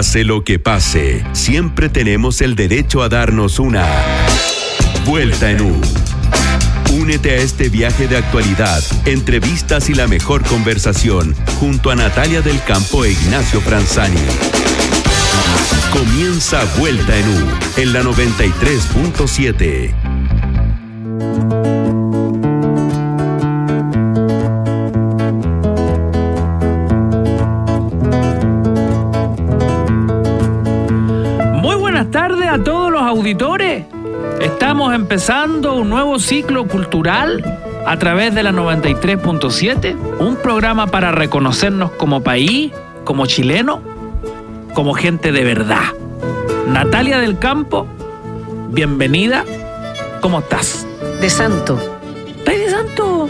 Pase lo que pase, siempre tenemos el derecho a darnos una vuelta en U. Únete a este viaje de actualidad, entrevistas y la mejor conversación junto a Natalia del Campo e Ignacio Franzani. Comienza Vuelta en U en la 93.7. Estamos empezando un nuevo ciclo cultural a través de la 93.7, un programa para reconocernos como país, como chileno, como gente de verdad. Natalia del Campo, bienvenida. ¿Cómo estás? De santo. ¿Estás de santo?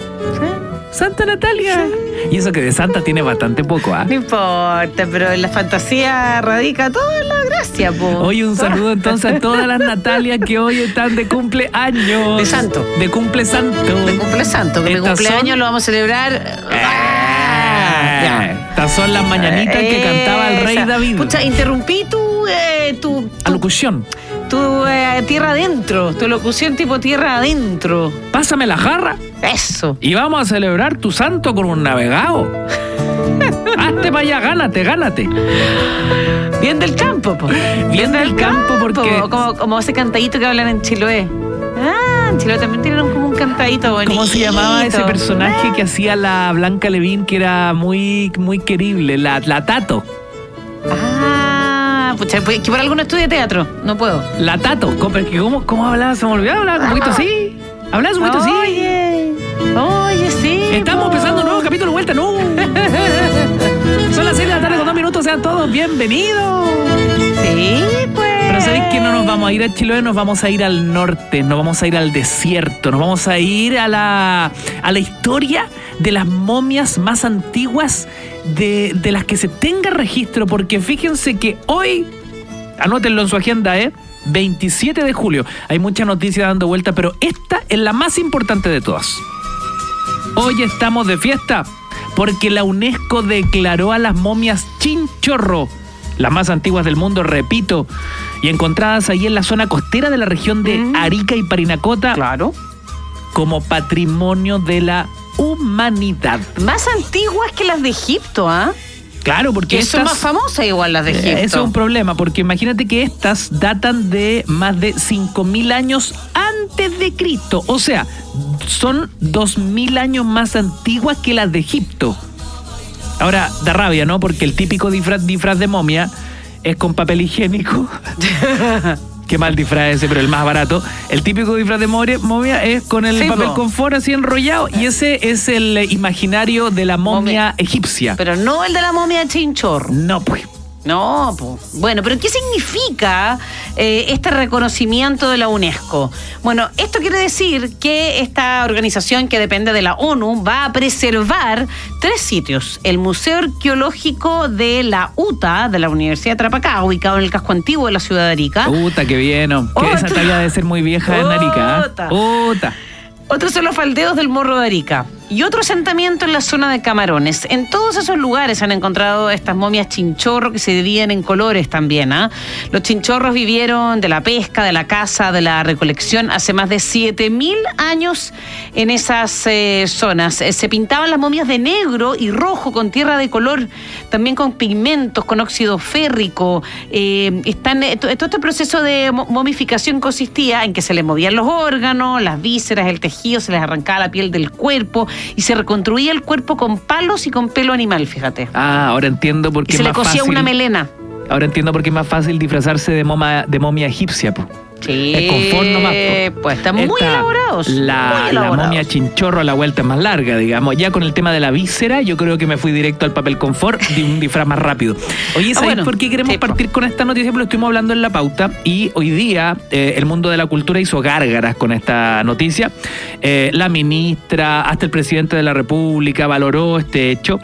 Santa Natalia. Y eso que de santa tiene bastante poco, ¿ah? No importa, pero en la fantasía radica toda la gracia, po. Hoy un saludo entonces a todas las Natalias que hoy están de cumpleaños. De santo. De cumple santo. De cumple santo, que Estas cumpleaños son- lo vamos a celebrar. Ah. Estas son las mañanitas que cantaba el rey Esa. David. Pucha, interrumpí tu, eh, tu, tu, Alocución. tu, eh, tierra adentro, tu locución tipo tierra adentro. Pásame la jarra Eso. y vamos a celebrar tu santo con un navegado. Hazte para allá, gánate, gánate. Bien del campo, po. Bien del campo, porque- Como, como ese cantadito que hablan en Chiloé. Ah, en Chiloé también tienen como un cantadito bonito. ¿Cómo se llamaba ese personaje que hacía la Blanca Levín que era muy, muy querible? La, la Tato. Ah, pucha, pues, que por algo no estudia teatro. No puedo. La Tato. ¿Cómo, cómo, hablaba? Se me olvidó hablar un poquito así. Hablabas un poquito así. Oye, sí. Estamos po. empezando un nuevo capítulo Vuelta No. Son las 6 de la tarde con dos minutos, sean todos bienvenidos. Sí, pues. Pero ¿sabéis que no nos vamos a ir a Chiloé? Nos vamos a ir al norte, nos vamos a ir al desierto, nos vamos a ir a la, a la historia de las momias más antiguas de, de las que se tenga registro, porque fíjense que hoy, anótenlo en su agenda, ¿eh? 27 de julio, hay muchas noticias dando vuelta, pero esta es la más importante de todas. Hoy estamos de fiesta porque la UNESCO declaró a las momias chinchorro, las más antiguas del mundo, repito, y encontradas ahí en la zona costera de la región de. Arica y Parinacota, Claro. como patrimonio de la humanidad. Más antiguas que las de Egipto, ¿ah? Claro, porque Que son estas- más famosas igual las de Eh, Egipto. Eso es un problema, porque imagínate que estas datan de más de 5.000 años antes de Cristo. O sea, son 2.000 años más antiguas que las de Egipto. Ahora, da rabia, ¿no? Porque el típico disfraz, disfraz de momia es con papel higiénico. Qué mal disfraz ese, pero el más barato. El típico disfraz de momia, es con el Sí, papel po. confort así enrollado. Y ese es el imaginario de la momia, Momia. egipcia. Pero no el de la momia de Chinchorro. no, pues. No, pues. Bueno, pero ¿qué significa eh, este reconocimiento de la UNESCO? Bueno, esto quiere decir que esta organización que depende de la ONU va a preservar tres sitios. El Museo Arqueológico de la UTA, de la Universidad de Trapacá, ubicado en el casco antiguo de la ciudad de Arica. Puta, qué bien. ¿no? Que esa talla debe ser muy vieja en Arica. ¿eh? Puta. Puta. Otros son los faldeos del Morro de Arica. Y otro asentamiento en la zona de Camarones. En todos esos lugares han encontrado estas momias chinchorro que se dividen en colores también. ¿ah? Los chinchorros vivieron de la pesca, de la caza, de la recolección hace más de 7.000 años en esas eh, zonas. Eh, se pintaban las momias de negro y rojo con tierra de color, también con pigmentos, con óxido férrico. Eh, están, to- todo este proceso de mo- momificación consistía en que se les movían los órganos, las vísceras, el tejido, se les arrancaba la piel del cuerpo y se reconstruía el cuerpo con palos y con pelo animal, fíjate. Ah, ahora entiendo por Y qué se es le cosía fácil. una melena. Ahora entiendo por qué es más fácil disfrazarse de, moma, de momia egipcia. po. Sí, Es confort nomás, po. pues están muy elaborados. La, muy la elaborados. momia chinchorro a la vuelta es más larga, digamos. Ya con el tema de la víscera, yo creo que me fui directo al papel confort de un disfraz más rápido. Oye, Ah, ¿sabes bueno, por qué queremos sí, po. partir con esta noticia? Porque lo estuvimos hablando en la pauta y hoy día eh, el mundo de la cultura hizo gárgaras con esta noticia. Eh, la ministra, hasta el presidente de la República valoró este hecho.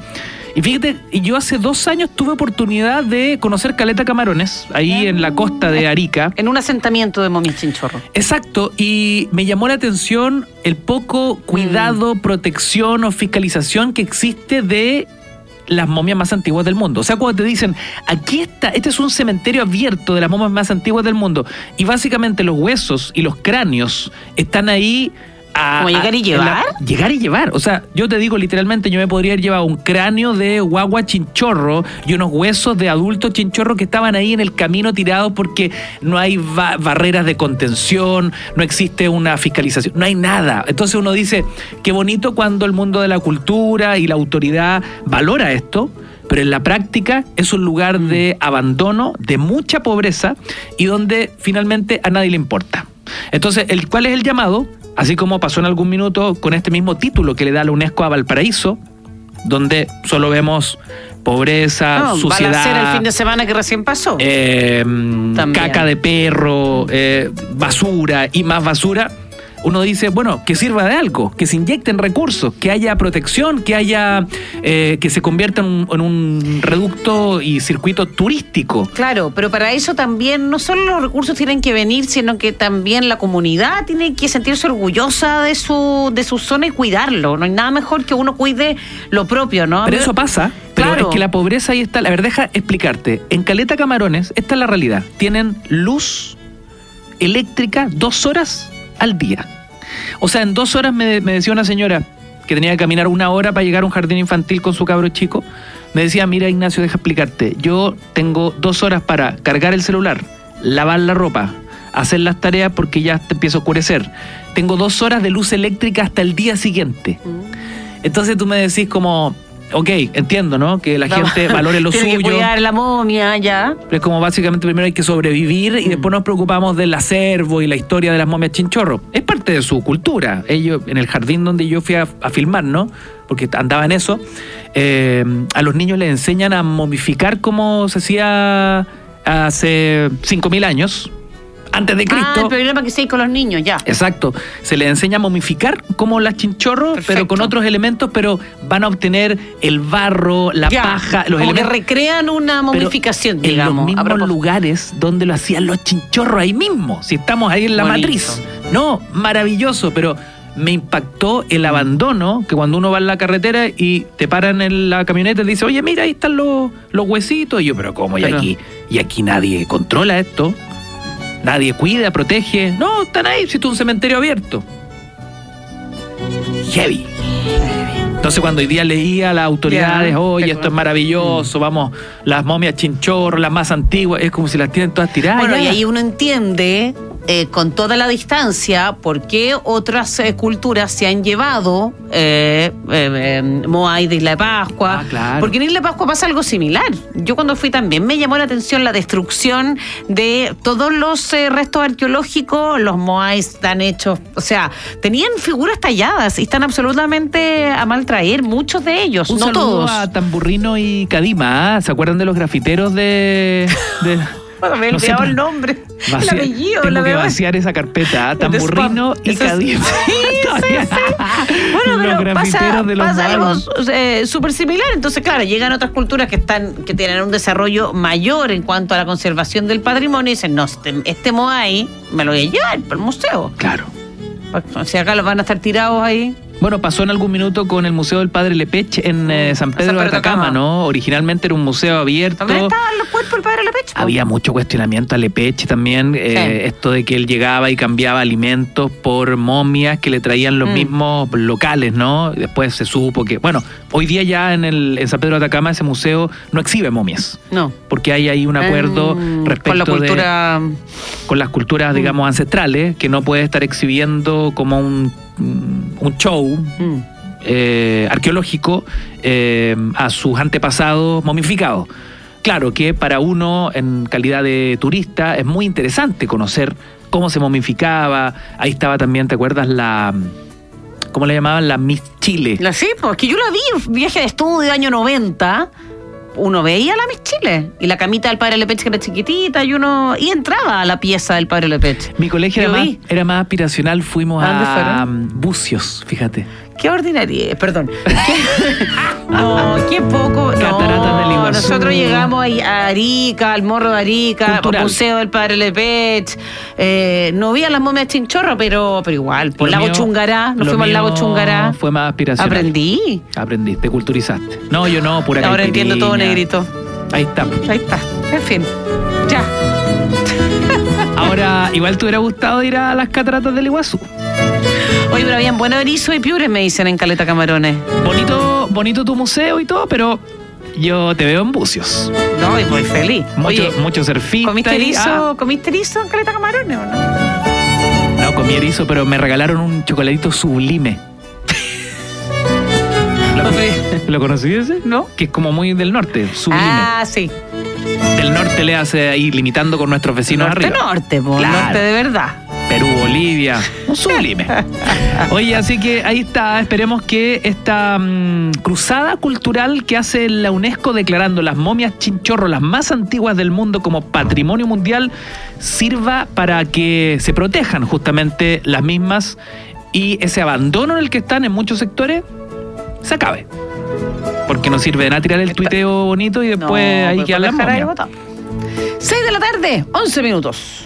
Y fíjate, yo hace dos años tuve oportunidad de conocer Caleta Camarones, ahí en la costa de Arica. En un asentamiento de momias chinchorro. Exacto, y me llamó la atención el poco cuidado, Mm. protección o fiscalización que existe de las momias más antiguas del mundo. O sea, cuando te dicen, aquí está, este es un cementerio abierto de las momias más antiguas del mundo, y básicamente los huesos y los cráneos están ahí ¿Como llegar y llevar? llegar y llevar. O sea, yo te digo literalmente, yo me podría haber llevado un cráneo de guagua chinchorro y unos huesos de adulto chinchorro que estaban ahí en el camino tirados porque no hay barreras de contención, no existe una fiscalización, no hay nada. Entonces uno dice, qué bonito cuando el mundo de la cultura y la autoridad valora esto pero en la práctica es un lugar de abandono, de mucha pobreza y donde finalmente a nadie le importa. Entonces, el, ¿cuál es el llamado? Así como pasó en algún minuto con este mismo título que le da la UNESCO a Valparaíso, donde solo vemos pobreza, no, suciedad. el fin de semana que recién pasó. Eh, caca de perro, eh, basura y más basura uno dice, bueno, que sirva de algo, que se inyecten recursos, que haya protección, que haya, eh, que se convierta en un, reducto y circuito turístico. Claro, pero para eso también no solo los recursos tienen que venir, sino que también la comunidad tiene que sentirse orgullosa de su, de su zona y cuidarlo. No hay nada mejor que uno cuide lo propio, ¿no? Pero eso pasa. Pero es que la pobreza ahí está. A ver, deja explicarte. En Caleta Camarones, esta es la realidad. Tienen luz eléctrica dos horas al día. O sea, en dos horas me, decía una señora que tenía que caminar una hora para llegar a un jardín infantil con su cabro chico. Me decía, mira Ignacio, deja explicarte. Yo tengo dos horas para cargar el celular, lavar la ropa, hacer las tareas porque ya te empiezo a oscurecer. Tengo dos horas de luz eléctrica hasta el día siguiente. Mm. Entonces tú me decís como, ok, entiendo, ¿no? Que la gente valore lo Tiene suyo. Que cuidar la momia, ya. Pero es como básicamente primero hay que sobrevivir y mm. después nos preocupamos del acervo y la historia de las momias chinchorro. Es parte de su cultura. Ellos, en el jardín donde yo fui a, filmar, ¿no? Porque andaba en eso, eh, a los niños les enseñan a momificar como se hacía hace 5.000 años antes de ah, Cristo. Ah, el programa que se hay con los niños, ya. Exacto. Se les enseña a momificar como las chinchorros, pero con otros elementos, pero van a obtener el barro, la paja, los como que recrean una momificación, digamos. En los mismos lugares donde lo hacían los chinchorros ahí mismo. Si estamos ahí en la matriz. No, maravilloso, pero me impactó el abandono que cuando uno va en la carretera y te paran en la camioneta y te dice, oye, mira, ahí están los, los huesitos. Y yo, pero ¿cómo? Y aquí, y aquí nadie controla esto. Nadie cuida, protege. No, están ahí, si es un cementerio abierto. Heavy. Entonces cuando hoy día leía a las autoridades, oye, esto es maravilloso, vamos, las momias chinchorro, las más antiguas, es como si las tienen todas tiradas. Bueno, y ahí uno entiende eh, con toda la distancia por qué otras eh, culturas se han llevado eh, eh Moai de Isla de Pascua. Ah, porque en Isla de Pascua pasa algo similar. Yo cuando fui también me llamó la atención la destrucción de todos los restos arqueológicos. Los Moai están hechos, o sea, tenían figuras talladas y están absolutamente a mal traer, muchos de ellos, no todos. a Tamburrino y Cadima, ¿ah? ¿se acuerdan de los grafiteros de... me he olvidado el nombre. el apellido. Tengo la que vaciar esa carpeta. ¿ah? Tamburrino y Cadima. Sí, sí, sí. Bueno, pero pasa, de los pasa algo eh, súper similar. Entonces, claro, llegan otras culturas que están que tienen un desarrollo mayor en cuanto a la conservación del patrimonio y dicen, no, este, este Moai me lo voy a llevar para el museo. Claro. O sea, acá los van a estar tirados ahí. Bueno, pasó en algún minuto con el Museo del Padre Lepech en eh, San Pedro de Atacama, ¿no? Originalmente era un museo abierto. ¿Dónde estaban los cuerpos del Padre Lepech? Había mucho cuestionamiento a Lepech también. Eh, esto de que él llegaba y cambiaba alimentos por momias que le traían los mm. mismos locales, ¿no? Después se supo que, bueno, hoy día ya en, el, en San Pedro de Atacama ese museo no exhibe momias. No. Porque hay ahí un acuerdo respecto con la cultura... con las culturas, mm. digamos, ancestrales, que no puede estar exhibiendo como un Mm, un show mm. eh, arqueológico eh, a sus antepasados momificados. Claro que para uno, en calidad de turista, es muy interesante conocer cómo se momificaba. Ahí estaba también, ¿te acuerdas? La. ¿Cómo le llamaban? La Miss Chile. La sí, porque yo la vi, viaje de estudio de año 90 uno veía la Miss Chile y la camita del padre Lepech que era chiquitita y uno y entraba a la pieza del padre Lepech. Mi colegio era más, era más, aspiracional, fuimos a, Bucios, fíjate. Qué ordinaria, perdón. Qué- no, qué poco. Cataratas no, del Iguazú. Nosotros llegamos a Arica, al Morro de Arica, al. Museo del Padre Lepech. Eh, no vi a las momias chinchorro, pero, pero igual. Por Lago mío- Chungará, nos fuimos al Lago Chungará. Fue más aspiracional. Aprendí. Aprendí, te culturizaste. No, yo no, pura Ahora entiendo todo, negrito. Ahí está. Ahí está. En fin. Ya. Ahora, igual te hubiera gustado ir a las cataratas del Iguazú. Oye, pero habían buen erizo y piures, me dicen en Caleta Camarones. Bonito, bonito tu museo y todo, pero yo te veo en bucios. No, y muy feliz. Mucho, Oye, mucho surfista. ¿comiste erizo, ah, ¿comiste erizo en Caleta Camarones o no? no comí erizo, pero me regalaron un chocolatito sublime. ¿Lo, ¿Lo conocí ese? No. Que es como muy del norte, sublime. Ah, sí. Del norte le hace ahí limitando con nuestros vecinos norte, arriba. norte, po, Claro. norte de verdad. Perú, Bolivia, un sublime. Oye, así que ahí está, esperemos que esta mm, cruzada cultural que hace la UNESCO declarando las momias chinchorro, las más antiguas del mundo, como patrimonio mundial, sirva para que se protejan justamente las mismas y ese abandono en el que están en muchos sectores se acabe. Porque no sirve de nada tirar el tuiteo bonito y después No, ahí que por hablan dejar ahí botado. 6 de la tarde, 11 minutos.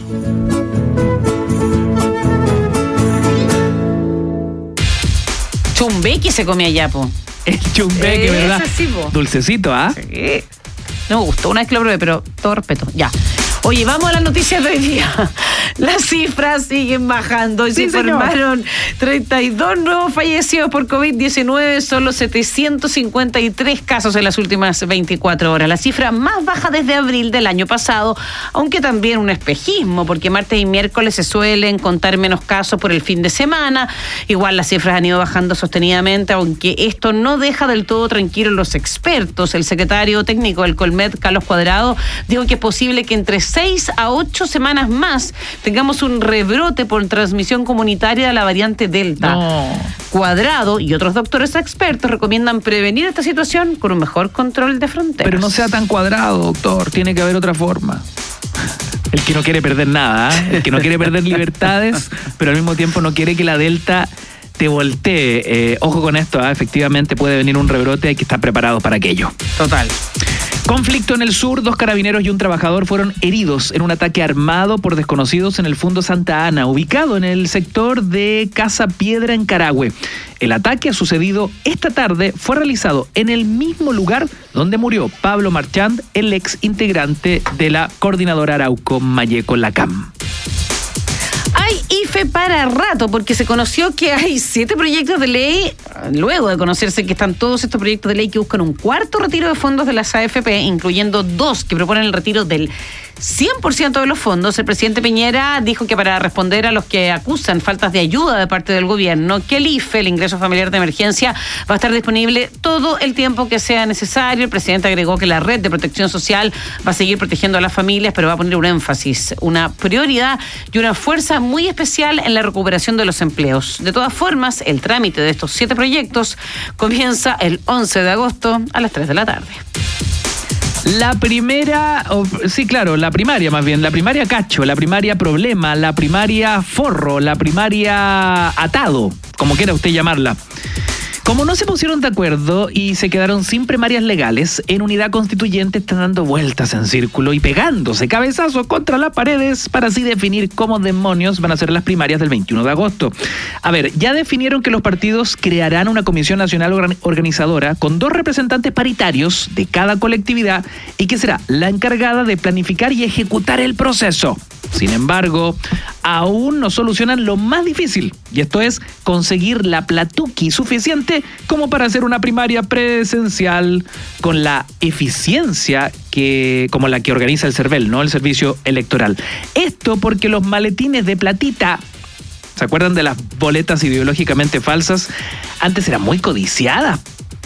Chumbequi se come allá, po. El chumbeque, ¿verdad? sí, po. Dulcecito, ¿ah? Sí. No me gustó, una vez que lo probé, pero todo respeto. Ya. Oye, vamos a las noticias de hoy día. Las cifras siguen bajando y se Sí, señor. informaron 32 nuevos fallecidos por COVID-19, solo 753 casos en las últimas 24 horas. La cifra más baja desde abril del año pasado, aunque también un espejismo, porque martes y miércoles se suelen contar menos casos por el fin de semana. Igual las cifras han ido bajando sostenidamente, aunque esto no deja del todo tranquilos los expertos. El secretario técnico del Colmed, Carlos Cuadrado, dijo que es posible que entre 6 a 8 semanas más tengamos un rebrote por transmisión comunitaria de la variante Delta. No. Cuadrado y otros doctores expertos recomiendan prevenir esta situación con un mejor control de fronteras. Pero no sea tan cuadrado, doctor. Tiene que haber otra forma. El que no quiere perder nada, ¿ah? el que no quiere perder libertades, pero al mismo tiempo no quiere que la Delta te voltee. Eh, ojo con esto, ¿ah? efectivamente puede venir un rebrote, hay que estar preparados para aquello. Total. Conflicto en el sur, dos carabineros y un trabajador fueron heridos en un ataque armado por desconocidos en el Fundo Santa Ana, ubicado en el sector de Casa Piedra en Carahue. El ataque ha sucedido esta tarde, fue realizado en el mismo lugar donde murió Pablo Marchand, el ex integrante de la coordinadora Arauco Mayeco Lacam. Hay IFE para rato, porque se conoció que hay siete proyectos de ley, luego de conocerse que están todos estos proyectos de ley que buscan un cuarto retiro de fondos de las AFP, incluyendo dos que proponen el retiro del 100% de los fondos. El presidente Piñera dijo que para responder a los que acusan faltas de ayuda de parte del gobierno, que el IFE, el ingreso familiar de emergencia, va a estar disponible todo el tiempo que sea necesario. El presidente agregó que la red de protección social va a seguir protegiendo a las familias, pero va a poner un énfasis, una prioridad y una fuerza muy especial en la recuperación de los empleos. De todas formas, el trámite de estos siete proyectos comienza el 11 de agosto a las 3 de la tarde. La primera, sí, claro, la primaria más bien, la primaria cacho, la primaria problema, la primaria forro, la primaria atado, como quiera usted llamarla. Como no se pusieron de acuerdo y se quedaron sin primarias legales, en unidad constituyente están dando vueltas en círculo y pegándose cabezazos contra las paredes para así definir cómo demonios van a ser las primarias del 21 de agosto. A ver, ya definieron que los partidos crearán una comisión nacional organ- organizadora con dos representantes paritarios de cada colectividad y que será la encargada de planificar y ejecutar el proceso. Sin embargo, aún no solucionan lo más difícil, y esto es conseguir la platuqui suficiente como para hacer una primaria presencial con la eficiencia que como la que organiza el CERVEL, ¿no? El servicio electoral. Esto porque los maletines de platita ¿Se acuerdan de las boletas ideológicamente falsas? Antes eran muy codiciadas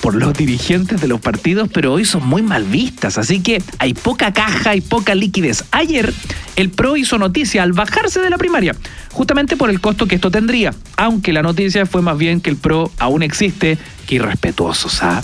por los dirigentes de los partidos, pero hoy son muy mal vistas, así que hay poca caja y poca liquidez. Ayer el PRO hizo noticia al bajarse de la primaria, justamente por el costo que esto tendría, aunque la noticia fue más bien que el PRO aún existe, que irrespetuosos, ¿ah?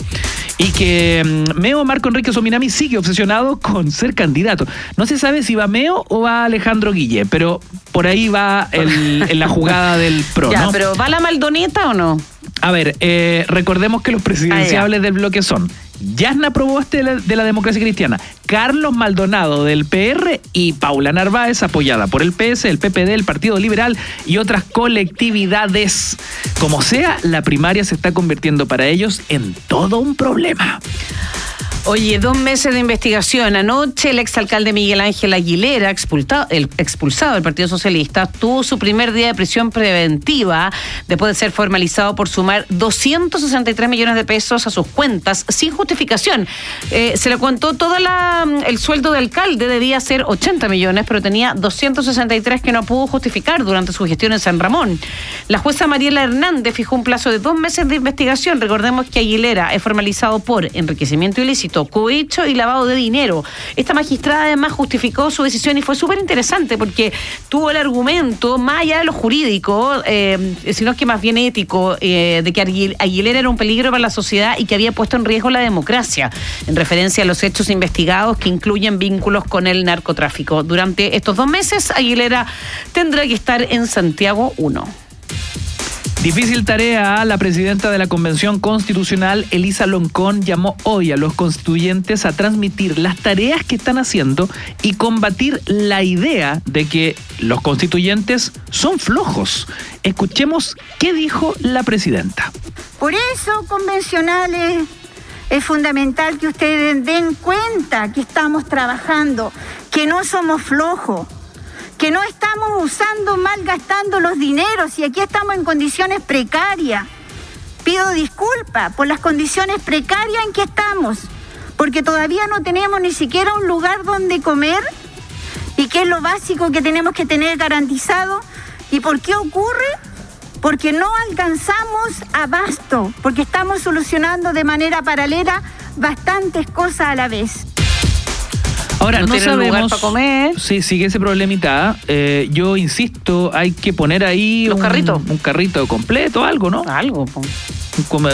Y que mm, Meo Marco Enrique Sominami sigue obsesionado con ser candidato. No se sabe si va Meo o va Alejandro Guille, pero por ahí va el- en la jugada del PRO, ya, ¿no? pero ¿va la Maldoneta o no? A ver, eh, recordemos que los presidenciables del bloque son Yasna Proboste de la, de la democracia cristiana, Carlos Maldonado del PR y Paula Narváez, apoyada por el PS, el PPD, el Partido Liberal y otras colectividades. Como sea, la primaria se está convirtiendo para ellos en todo un problema. Oye, dos meses de investigación. Anoche el exalcalde Miguel Ángel Aguilera, expulsado, el, expulsado del Partido Socialista, tuvo su primer día de prisión preventiva después de ser formalizado por sumar 263 millones de pesos a sus cuentas sin justificación. Eh, se le contó todo el sueldo de alcalde, debía ser 80 millones, pero tenía 263 que no pudo justificar durante su gestión en San Ramón. La jueza Mariela Hernández fijó un plazo de dos meses de investigación. Recordemos que Aguilera es formalizado por enriquecimiento ilícito cohecho y lavado de dinero. Esta magistrada además justificó su decisión y fue súper interesante porque tuvo el argumento, más allá de lo jurídico, eh, sino que más bien ético, eh, de que Aguilera era un peligro para la sociedad y que había puesto en riesgo la democracia, en referencia a los hechos investigados que incluyen vínculos con el narcotráfico. Durante estos dos meses, Aguilera tendrá que estar en Santiago 1. Difícil tarea. La presidenta de la Convención Constitucional, Elisa Loncón, llamó hoy a los constituyentes a transmitir las tareas que están haciendo y combatir la idea de que los constituyentes son flojos. Escuchemos qué dijo la presidenta. Por eso, convencionales, es fundamental que ustedes den cuenta que estamos trabajando, que no somos flojos que no estamos usando, malgastando los dineros y aquí estamos en condiciones precarias. Pido disculpas por las condiciones precarias en que estamos, porque todavía no tenemos ni siquiera un lugar donde comer y que es lo básico que tenemos que tener garantizado. ¿Y por qué ocurre? Porque no alcanzamos abasto, porque estamos solucionando de manera paralela bastantes cosas a la vez. Ahora, no, sabemos. Lugar para comer. Sí, sigue ese problemita. Eh, yo insisto, hay que poner ahí. Los un, carritos. Un carrito completo, algo, ¿no? Algo, po.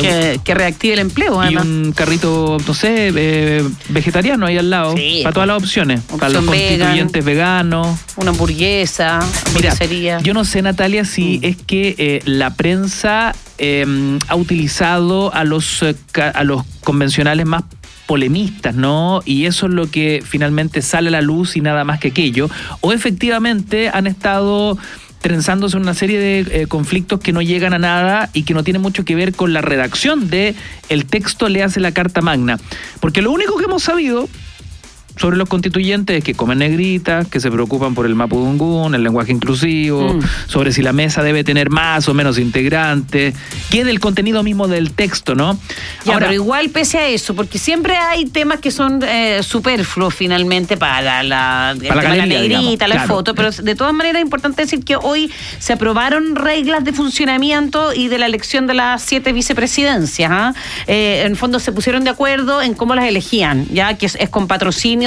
Que, que reactive el empleo, y además. un carrito, no sé, eh, vegetariano ahí al lado. Sí, para todas las opciones. Para los vegan. constituyentes veganos. Una hamburguesa, Mira, hamburguesería. yo no sé, Natalia, si Mm. es que eh, la prensa eh, ha utilizado a los, eh, a los convencionales más polemistas, ¿no? Y eso es lo que finalmente sale a la luz y nada más que aquello. O efectivamente han estado trenzándose una serie de eh, conflictos que no llegan a nada y que no tienen mucho que ver con la redacción de el texto le hace la carta magna. Porque lo único que hemos sabido sobre los constituyentes es que comen negritas, que se preocupan por el mapudungún, el lenguaje inclusivo, Mm. sobre si la mesa debe tener más o menos integrantes, que del contenido mismo del texto, ¿no? Ya, Ahora, pero igual pese a eso, porque siempre hay temas que son eh, superfluos finalmente para la, Para la galería, negrita, digamos, la claro. foto, pero de todas maneras es importante decir que hoy se aprobaron reglas de funcionamiento y de la elección de las siete vicepresidencias. ¿ah? Eh, en fondo se pusieron de acuerdo en cómo las elegían, ya que es, es con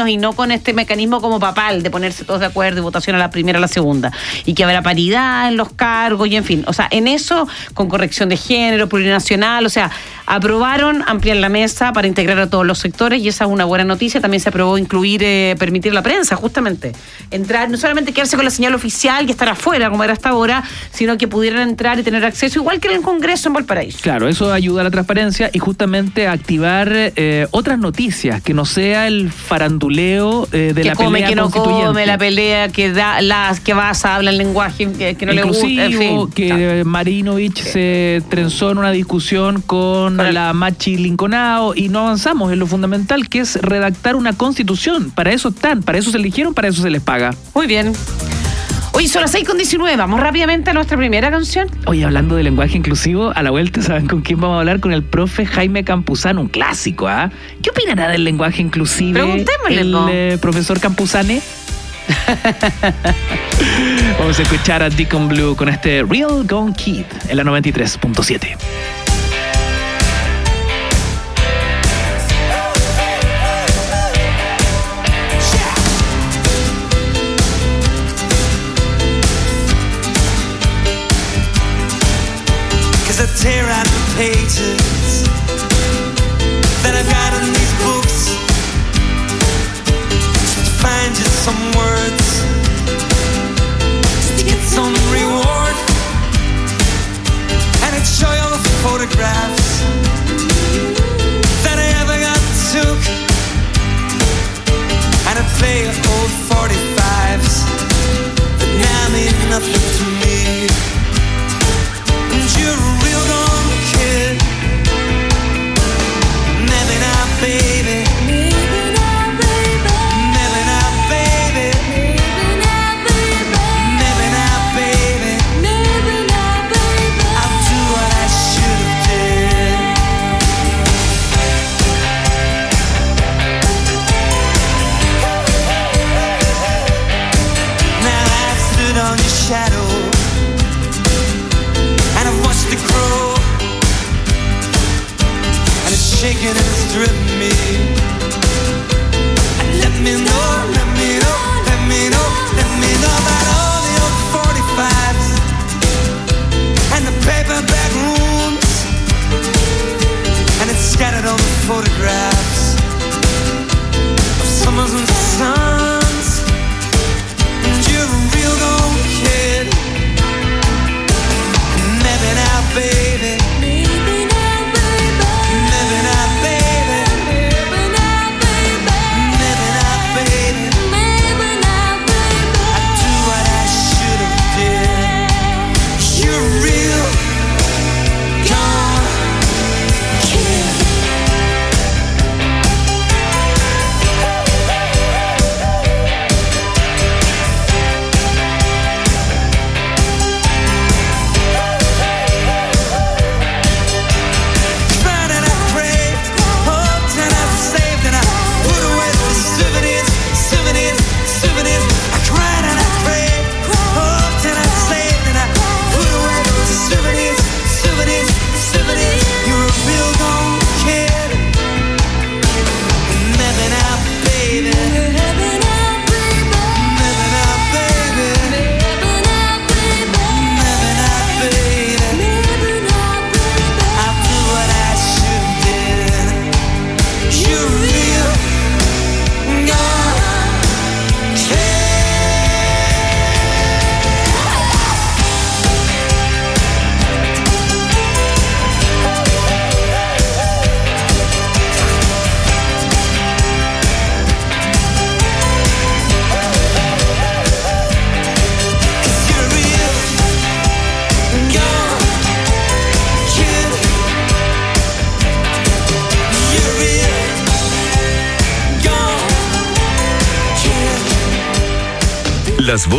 y no con este mecanismo como papal de ponerse todos de acuerdo y votación a la primera a la segunda. Y que habrá paridad en los cargos y en fin. O sea, en eso, con corrección de género, plurinacional, o sea, aprobaron ampliar la mesa para integrar a todos los sectores y esa es una buena noticia. También se aprobó incluir, eh, permitir la prensa, justamente. Entrar, no solamente quedarse con la señal oficial y estar afuera, como era hasta ahora, sino que pudieran entrar y tener acceso, igual que en el Congreso en Valparaíso. Claro, eso ayuda a la transparencia y justamente a activar eh, otras noticias, que no sea el faranduleo eh, de que la come, pelea que no constituyente. come, la pelea, que da, las que vas, habla el lenguaje que, que no le gusta, en Inclusivo, fin. que Marinovich se trenzó en una discusión con la Machi Linconao y no avanzamos en lo fundamental que es redactar una constitución. Para eso están, para eso se eligieron, para eso se les paga. Muy bien. Oye, son las 6 con 19. Vamos rápidamente a nuestra primera canción. Oye, hablando de lenguaje inclusivo, a la vuelta, ¿saben con quién vamos a hablar? Con el profe Jaime Campuzano, un clásico, ¿ah? ¿Qué opinará del lenguaje inclusivo? Preguntémosle, el po. eh, profesor Campuzane. vamos a escuchar a Deacon Blue con este Real Gone Kid en la 93.7. pages that I've got in these books. To find you some words to get some reward. And it show you all the photographs that I ever got took. And I play old 45s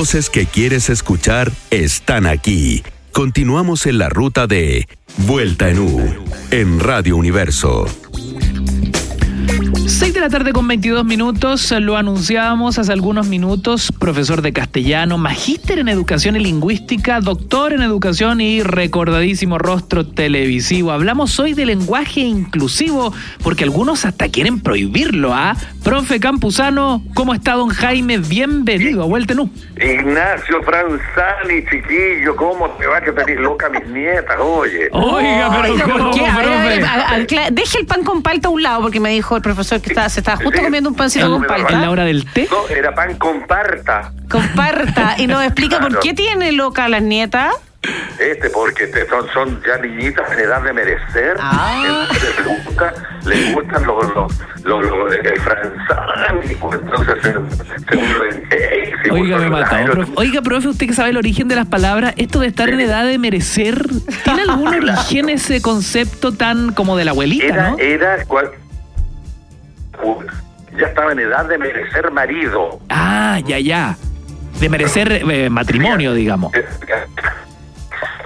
voces que quieres escuchar están aquí. Continuamos en la ruta de Vuelta en U, en Radio Universo. 6 de la tarde con 22 minutos, lo anunciábamos hace algunos minutos, profesor de castellano, magíster en educación y lingüística, doctor en educación y recordadísimo rostro televisivo. Hablamos hoy de lenguaje inclusivo porque algunos hasta quieren prohibirlo, ¿ah? Profe Campuzano, ¿cómo está don Jaime? Bienvenido a Vuelta en U. Ignacio Franzani, chiquillo, ¿cómo te va que tenés loca mis nietas? Oye. Oiga, pero Oiga, ¿por ¿cómo, qué? A ver, a ver, profe? a- a- cla- deje el pan con palta a un lado, porque me dijo el profesor que estaba, se estaba justo Sí. comiendo un pancito Sí, con me lo ¿En palta. la hora del té? No, era pan con parta. Comparta y nos explica por Claro. qué tiene loca a las nietas. Este, porque te- son, son ya niñitas en edad de merecer. Ah. Entonces les, gusta, les gustan los, los, los, los- el pues, Entonces se, se Oiga, me. Ay, no- profe. Oiga, profe, usted que sabe el origen de las palabras, esto de estar en edad de merecer, ¿tiene algún origen ese concepto tan como de la abuelita, Era, no? era cual- ya estaba en edad de merecer marido. Ah, ya, ya. De merecer eh, matrimonio, digamos.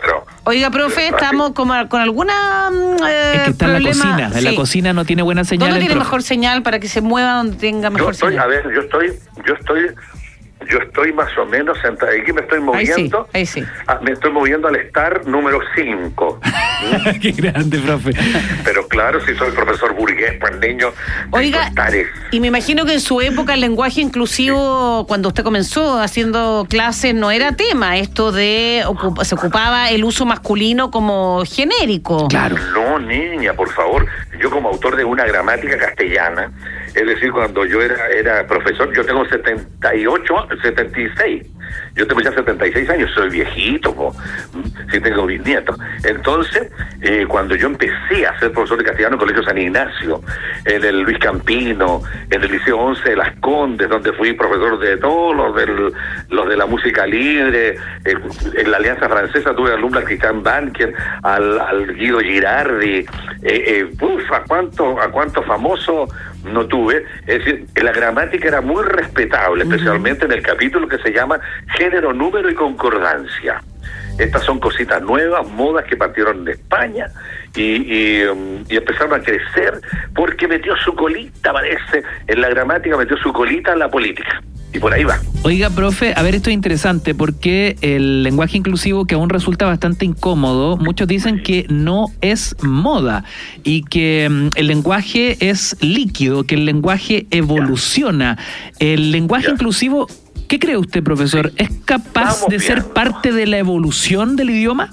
Pero, Oiga, profe, estamos como con alguna mm, eh, Es que está en la problema. cocina. En la cocina no tiene buena señal. ¿Dónde tiene profe. mejor señal para que se mueva donde tenga yo mejor estoy, a señal? ver, yo estoy, yo estoy, yo estoy más o menos sentado. Aquí me estoy Ahí sí, moviendo. ahí sí. Ah, me estoy moviendo al estar número 5. Qué grande, profe. Pero claro, si soy profesor burgués, pues niño, tengo Oiga, y me imagino que en su época el lenguaje inclusivo, cuando usted comenzó haciendo clases, no era tema. Esto de se ocupaba el uso masculino como genérico. Claro. No, niña, por favor. Yo como autor de una gramática castellana, Es decir, cuando yo era, era profesor, yo tengo 78, 76. Yo tengo ya 76 años, soy viejito, po. sí tengo bisnietos. Entonces, eh, cuando yo empecé a ser profesor de castellano en el Colegio San Ignacio, en el Luis Campino, en el Liceo 11 de Las Condes, donde fui profesor de todos los, del, de la música libre, eh, en la Alianza Francesa tuve alumnos al Cristian Banken, al, al Guido Girardi, eh, eh, uf, a cuánto, a cuánto famoso no tuve, es decir, la gramática era muy respetable, especialmente en el capítulo que se llama género, número y concordancia. Estas son cositas nuevas, modas que partieron de España y, y, um, y empezaron a crecer porque metió su colita, parece, en la gramática metió su colita en la política. Y por ahí va. Oiga, profe, a ver, esto es interesante porque el lenguaje inclusivo que aún resulta bastante incómodo, muchos dicen que no es moda y que mm, el lenguaje es líquido, que el lenguaje evoluciona. El lenguaje Ya. inclusivo, ¿qué cree usted, profesor? ¿Es capaz Vamos de ser parte de la evolución del idioma?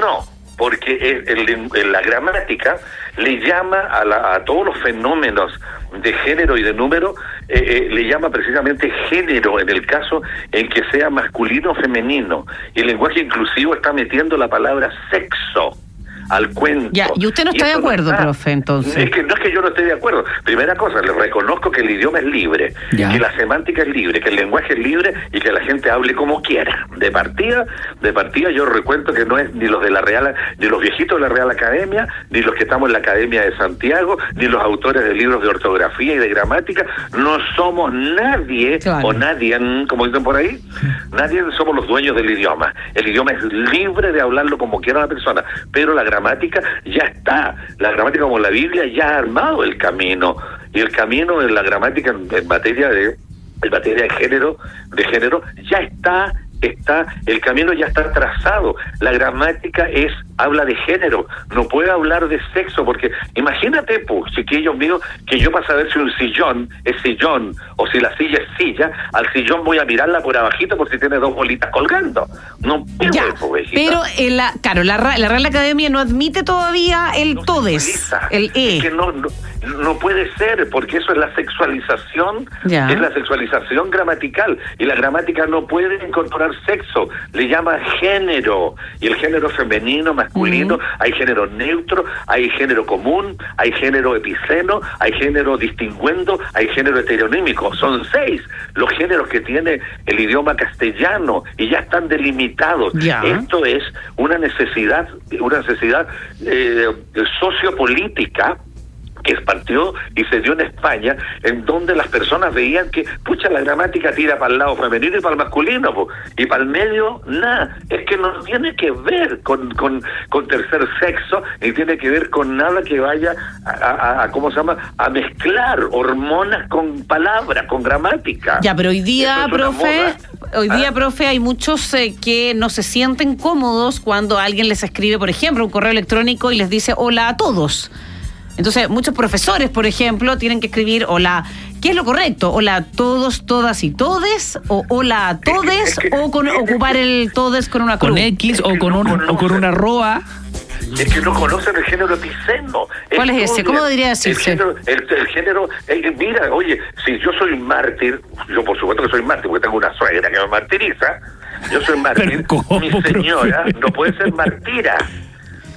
No, porque el- el- la gramática le llama a, la- a todos los fenómenos de género y de número, eh, eh, le llama precisamente género en el caso en que sea masculino o femenino. Y el lenguaje inclusivo está metiendo la palabra sexo al cuento. Ya, y usted no está de acuerdo, está. profe, entonces. Es que no es que yo no esté de acuerdo. Primera cosa, le reconozco que el idioma es libre, Ya. que la semántica es libre, que el lenguaje es libre y que la gente hable como quiera. De partida, de partida yo recuento que no es ni los de la Real, ni los viejitos de la Real Academia, ni los que estamos en la Academia de Santiago, ni los autores de libros de ortografía y de gramática, no somos nadie Claro. o nadie, como dicen por ahí, nadie somos los dueños del idioma. El idioma es libre de hablarlo como quiera la persona, pero la gramática ya está. La gramática como la Biblia ya ha armado el camino y el camino en la gramática en, en materia de en materia de género, de género ya está está el camino ya está trazado. La gramática es habla de género, no puede hablar de sexo porque imagínate, pues, chiquillos míos, que yo para saber si un sillón es sillón o si la silla es silla, al sillón voy a mirarla por abajito por si tiene dos bolitas colgando. No puede, Ya, pues, pero eh, la, claro, la, la Real Academia no admite todavía el no todes, el E. Es que no, no, no puede ser, porque eso es la sexualización, es la sexualización gramatical, y la gramática no puede incorporar sexo, le llama género, y el género femenino, masculino, hay género neutro, hay género común, hay género epiceno, hay género distinguendo, hay género heteronímico, son seis los géneros que tiene el idioma castellano, y ya están delimitados. Esto es una necesidad, una necesidad eh, sociopolítica que partió y se dio en España, en donde las personas veían que, pucha, la gramática tira para el lado femenino y para el masculino, po, y para el medio, nada. Es que no tiene que ver con, con, con tercer sexo, ni tiene que ver con nada que vaya a, a- a- ¿cómo se llama?, a mezclar hormonas con palabras, con gramática. Ya, pero hoy día, es profe, hoy día, Ah. profe, hay muchos eh, que no se sienten cómodos cuando alguien les escribe, por ejemplo, un correo electrónico y les dice hola a todos. Entonces, muchos profesores, por ejemplo, tienen que escribir hola. ¿Qué es lo correcto? ¿Hola a todos, todas y todes? ¿O hola a todes? es que- ¿O con, ocupar el todes con una cruz? Con X o con, un, o con una arroba. Es que no conocen el género epiceno. ¿Cuál es ese? ¿Cómo debería decirse? El género, el, el género eh, mira, oye, si yo soy mártir, yo por supuesto que soy mártir porque tengo una suegra que me martiriza, yo soy mártir, Pero ¿cómo, mi profe? señora no puede ser martira,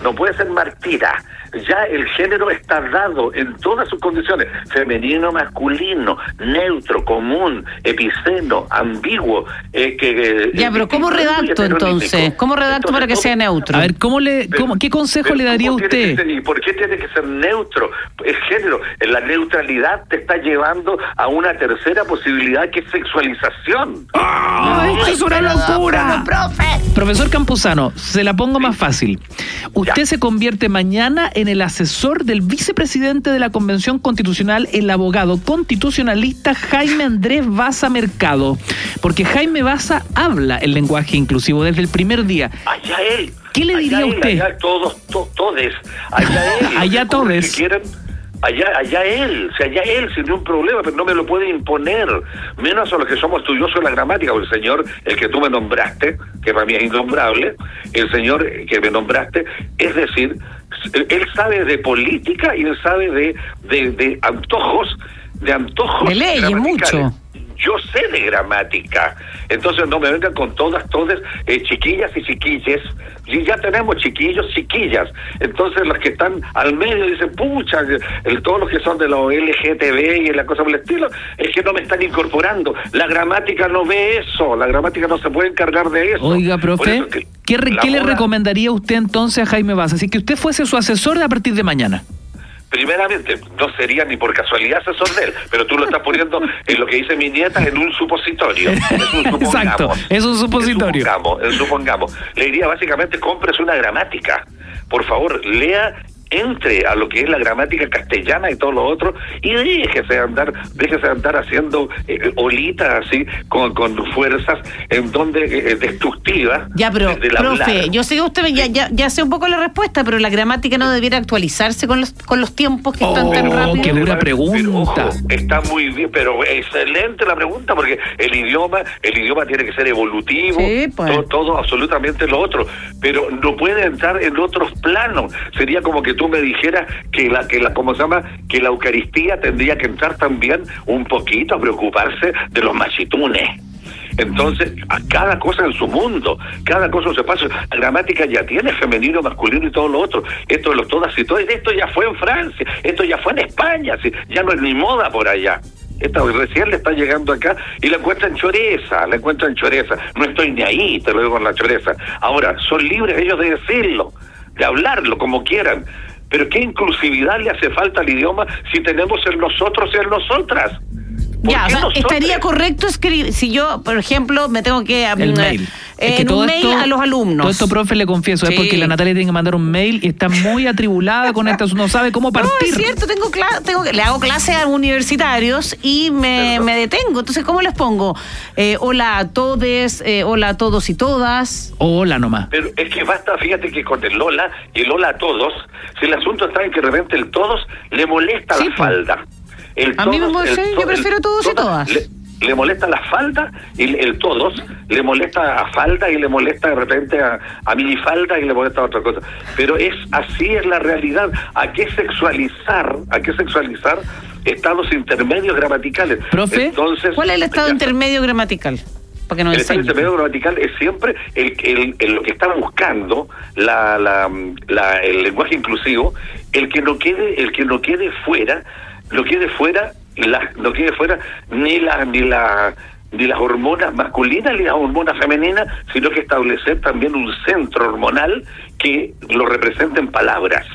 no puede ser martira. Ya el género está dado en todas sus condiciones, femenino, masculino, neutro, común, epiceno, ambiguo. eh, que, Ya, eh, pero ¿cómo redacto entonces? ¿Cómo redacto Entonces, para que sea neutro? A ver, ¿cómo le, pero- cómo- ¿qué consejo pero le daría a ¿cómo tiene que usted? ser? ¿Y por qué tiene que ser neutro? Es género. En la neutralidad te está llevando a una tercera posibilidad que es sexualización. ¡Ah, esto es una locura! Profesor Campuzano, se la pongo más fácil. Usted Ya. se convierte mañana en el asesor del vicepresidente de la Convención Constitucional, el abogado constitucionalista Jaime Andrés Baza Mercado. Porque Jaime Baza habla el lenguaje inclusivo desde el primer día. Allá él. ¿Qué le Allá diría él, usted? Allá todos, to- todes. Allá él. Allá Los Allá, allá él, o sea, allá él sin ningún problema, pero no me lo puede imponer, menos a los que somos estudiosos de la gramática, o el señor, el que tú me nombraste, que para mí es innombrable, el señor que me nombraste, es decir, él sabe de política y él sabe de, de, de antojos de antojos. De leyes, mucho. Yo sé de gramática, entonces no me vengan con todas, todas eh, chiquillas y chiquilles. Y ya tenemos chiquillos, chiquillas. Entonces los que están al medio dicen, pucha, el, todos los que son de los LGTB y la cosa por el estilo, es que no me están incorporando. La gramática no ve eso, la gramática no se puede encargar de eso. Oiga, profe, que ¿qué, le recomendaría usted entonces a Jaime Baza? Si que usted fuese su asesor a partir de mañana. Primeramente, no sería ni por casualidad asesor de él, pero tú lo estás poniendo en lo que dice mi nieta en un supositorio. Es un supongamos. Exacto, es un supositorio. Supongamos, supongamos. Le diría básicamente, compres una gramática. Por favor, lea entre a lo que es la gramática castellana y todo lo otro y déjese de andar déjese de andar haciendo eh, olitas así con, con fuerzas en donde eh, destructivas Ya, pero, del profe, hablar. yo sé que usted ya, ya, ya sé un poco la respuesta, pero la gramática no debiera actualizarse con los, con los tiempos que están tan Oh, rápidos. qué dura Pero, pregunta. ojo, está muy bien, pero excelente la pregunta porque el idioma, el idioma tiene que ser evolutivo, Sí, pues. todo, todo absolutamente lo otro, pero no puede entrar en otros planos. Sería como que tú me dijeras que la que la cómo se llama, que la Eucaristía tendría que entrar también un poquito a preocuparse de los machitunes. Entonces, a cada cosa en su mundo, cada cosa en su espacio. La gramática ya tiene femenino, masculino y todo lo otro. Esto de los todas y todas, esto ya fue en Francia, esto ya fue en España, ya no es ni moda por allá. Esta recién le está llegando acá y la encuentran choreza, la encuentran choreza. No estoy ni ahí, te lo digo con la choreza. Ahora, son libres ellos de decirlo, de hablarlo como quieran. Pero ¿qué inclusividad le hace falta al idioma si tenemos el nosotros y el nosotras? ¿Por Ya, o sea, estaría correcto escribir, si yo, por ejemplo, me tengo que... El mm, mail. eh, Es que en todo un mail esto- a los alumnos. Todo esto, profe, le confieso, es porque la Natalia tiene que mandar un mail y está muy atribulada con esto, no sabe cómo No, partir. es cierto, tengo cla- tengo que- le hago clases a universitarios y me, me detengo. Entonces, ¿cómo les pongo? Eh, hola a todes, eh, hola a todos y todas. Hola nomás. Pero es que basta, fíjate que con el Lola y el Lola a todos, si el asunto está en que de repente el todos le molesta Sí, la falda. El A mí me molesta, yo prefiero todos y todas. Le, le molesta la falda y el, todos, le molesta a falda y le molesta de repente a, a minifalda y le molesta a otra cosa. Pero es así es la realidad. ¿A qué sexualizar? ¿A qué sexualizar estados intermedios gramaticales? Profe, Entonces, ¿Cuál es el estado ya- intermedio gramatical? Para que nos el estado intermedio gramatical es siempre el, el- el- lo que está buscando la, la- la- el lenguaje inclusivo, el que no quede, el que no quede fuera, no quede fuera, la, no quede fuera ni la, ni la ni las hormonas masculinas ni las hormonas femeninas, sino que establecer también un centro hormonal que lo represente en palabras.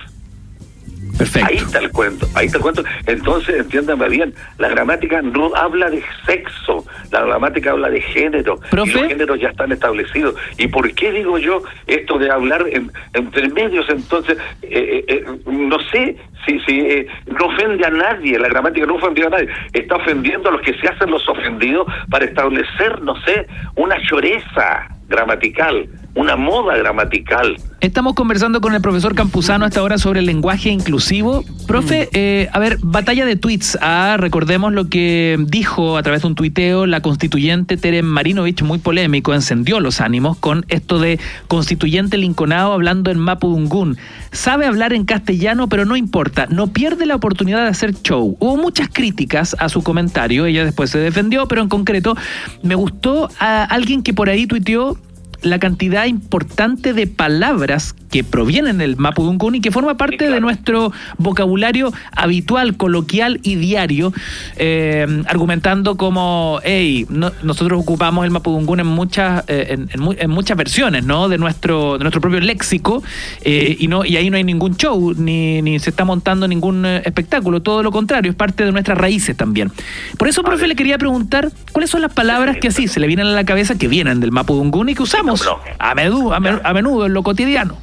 Perfecto. Ahí está el cuento, ahí está el cuento. Entonces, entiéndame bien, la gramática no habla de sexo, la gramática habla de género. ¿Profe? Y los géneros ya están establecidos. ¿Y por qué digo yo esto de hablar en, entre medios? Entonces, eh, eh, eh, no sé si, si eh, no ofende a nadie, la gramática no ofendió a nadie, está ofendiendo a los que se hacen los ofendidos para establecer, no sé, una lloreza gramatical, una moda gramatical. Estamos conversando con el profesor Campuzano hasta ahora sobre el lenguaje inclusivo. Profe, eh, a ver, batalla de tweets. Ah, recordemos lo que dijo a través de un tuiteo la constituyente Tere Marinovich, muy polémico, encendió los ánimos con esto de constituyente linconado hablando en Mapudungún. Sabe hablar en castellano, pero no importa, no pierde la oportunidad de hacer show. Hubo muchas críticas a su comentario, ella después se defendió, pero en concreto me gustó a alguien que por ahí tuiteó la cantidad importante de palabras que provienen del Mapudungun y que forma parte claro. de nuestro vocabulario habitual, coloquial y diario, eh, argumentando como, hey, no- nosotros ocupamos el Mapudungun en muchas, eh, en, en mu- en muchas versiones, ¿no? De nuestro, de nuestro propio léxico, eh, y no, y ahí no hay ningún show, ni, ni se está montando ningún eh, espectáculo, todo lo contrario, es parte de nuestras raíces también. Por eso, profe, le quería preguntar, ¿cuáles son las palabras que así se le vienen a la cabeza que vienen del Mapudungun y que usamos a, menudo, a, men- a menudo en lo cotidiano?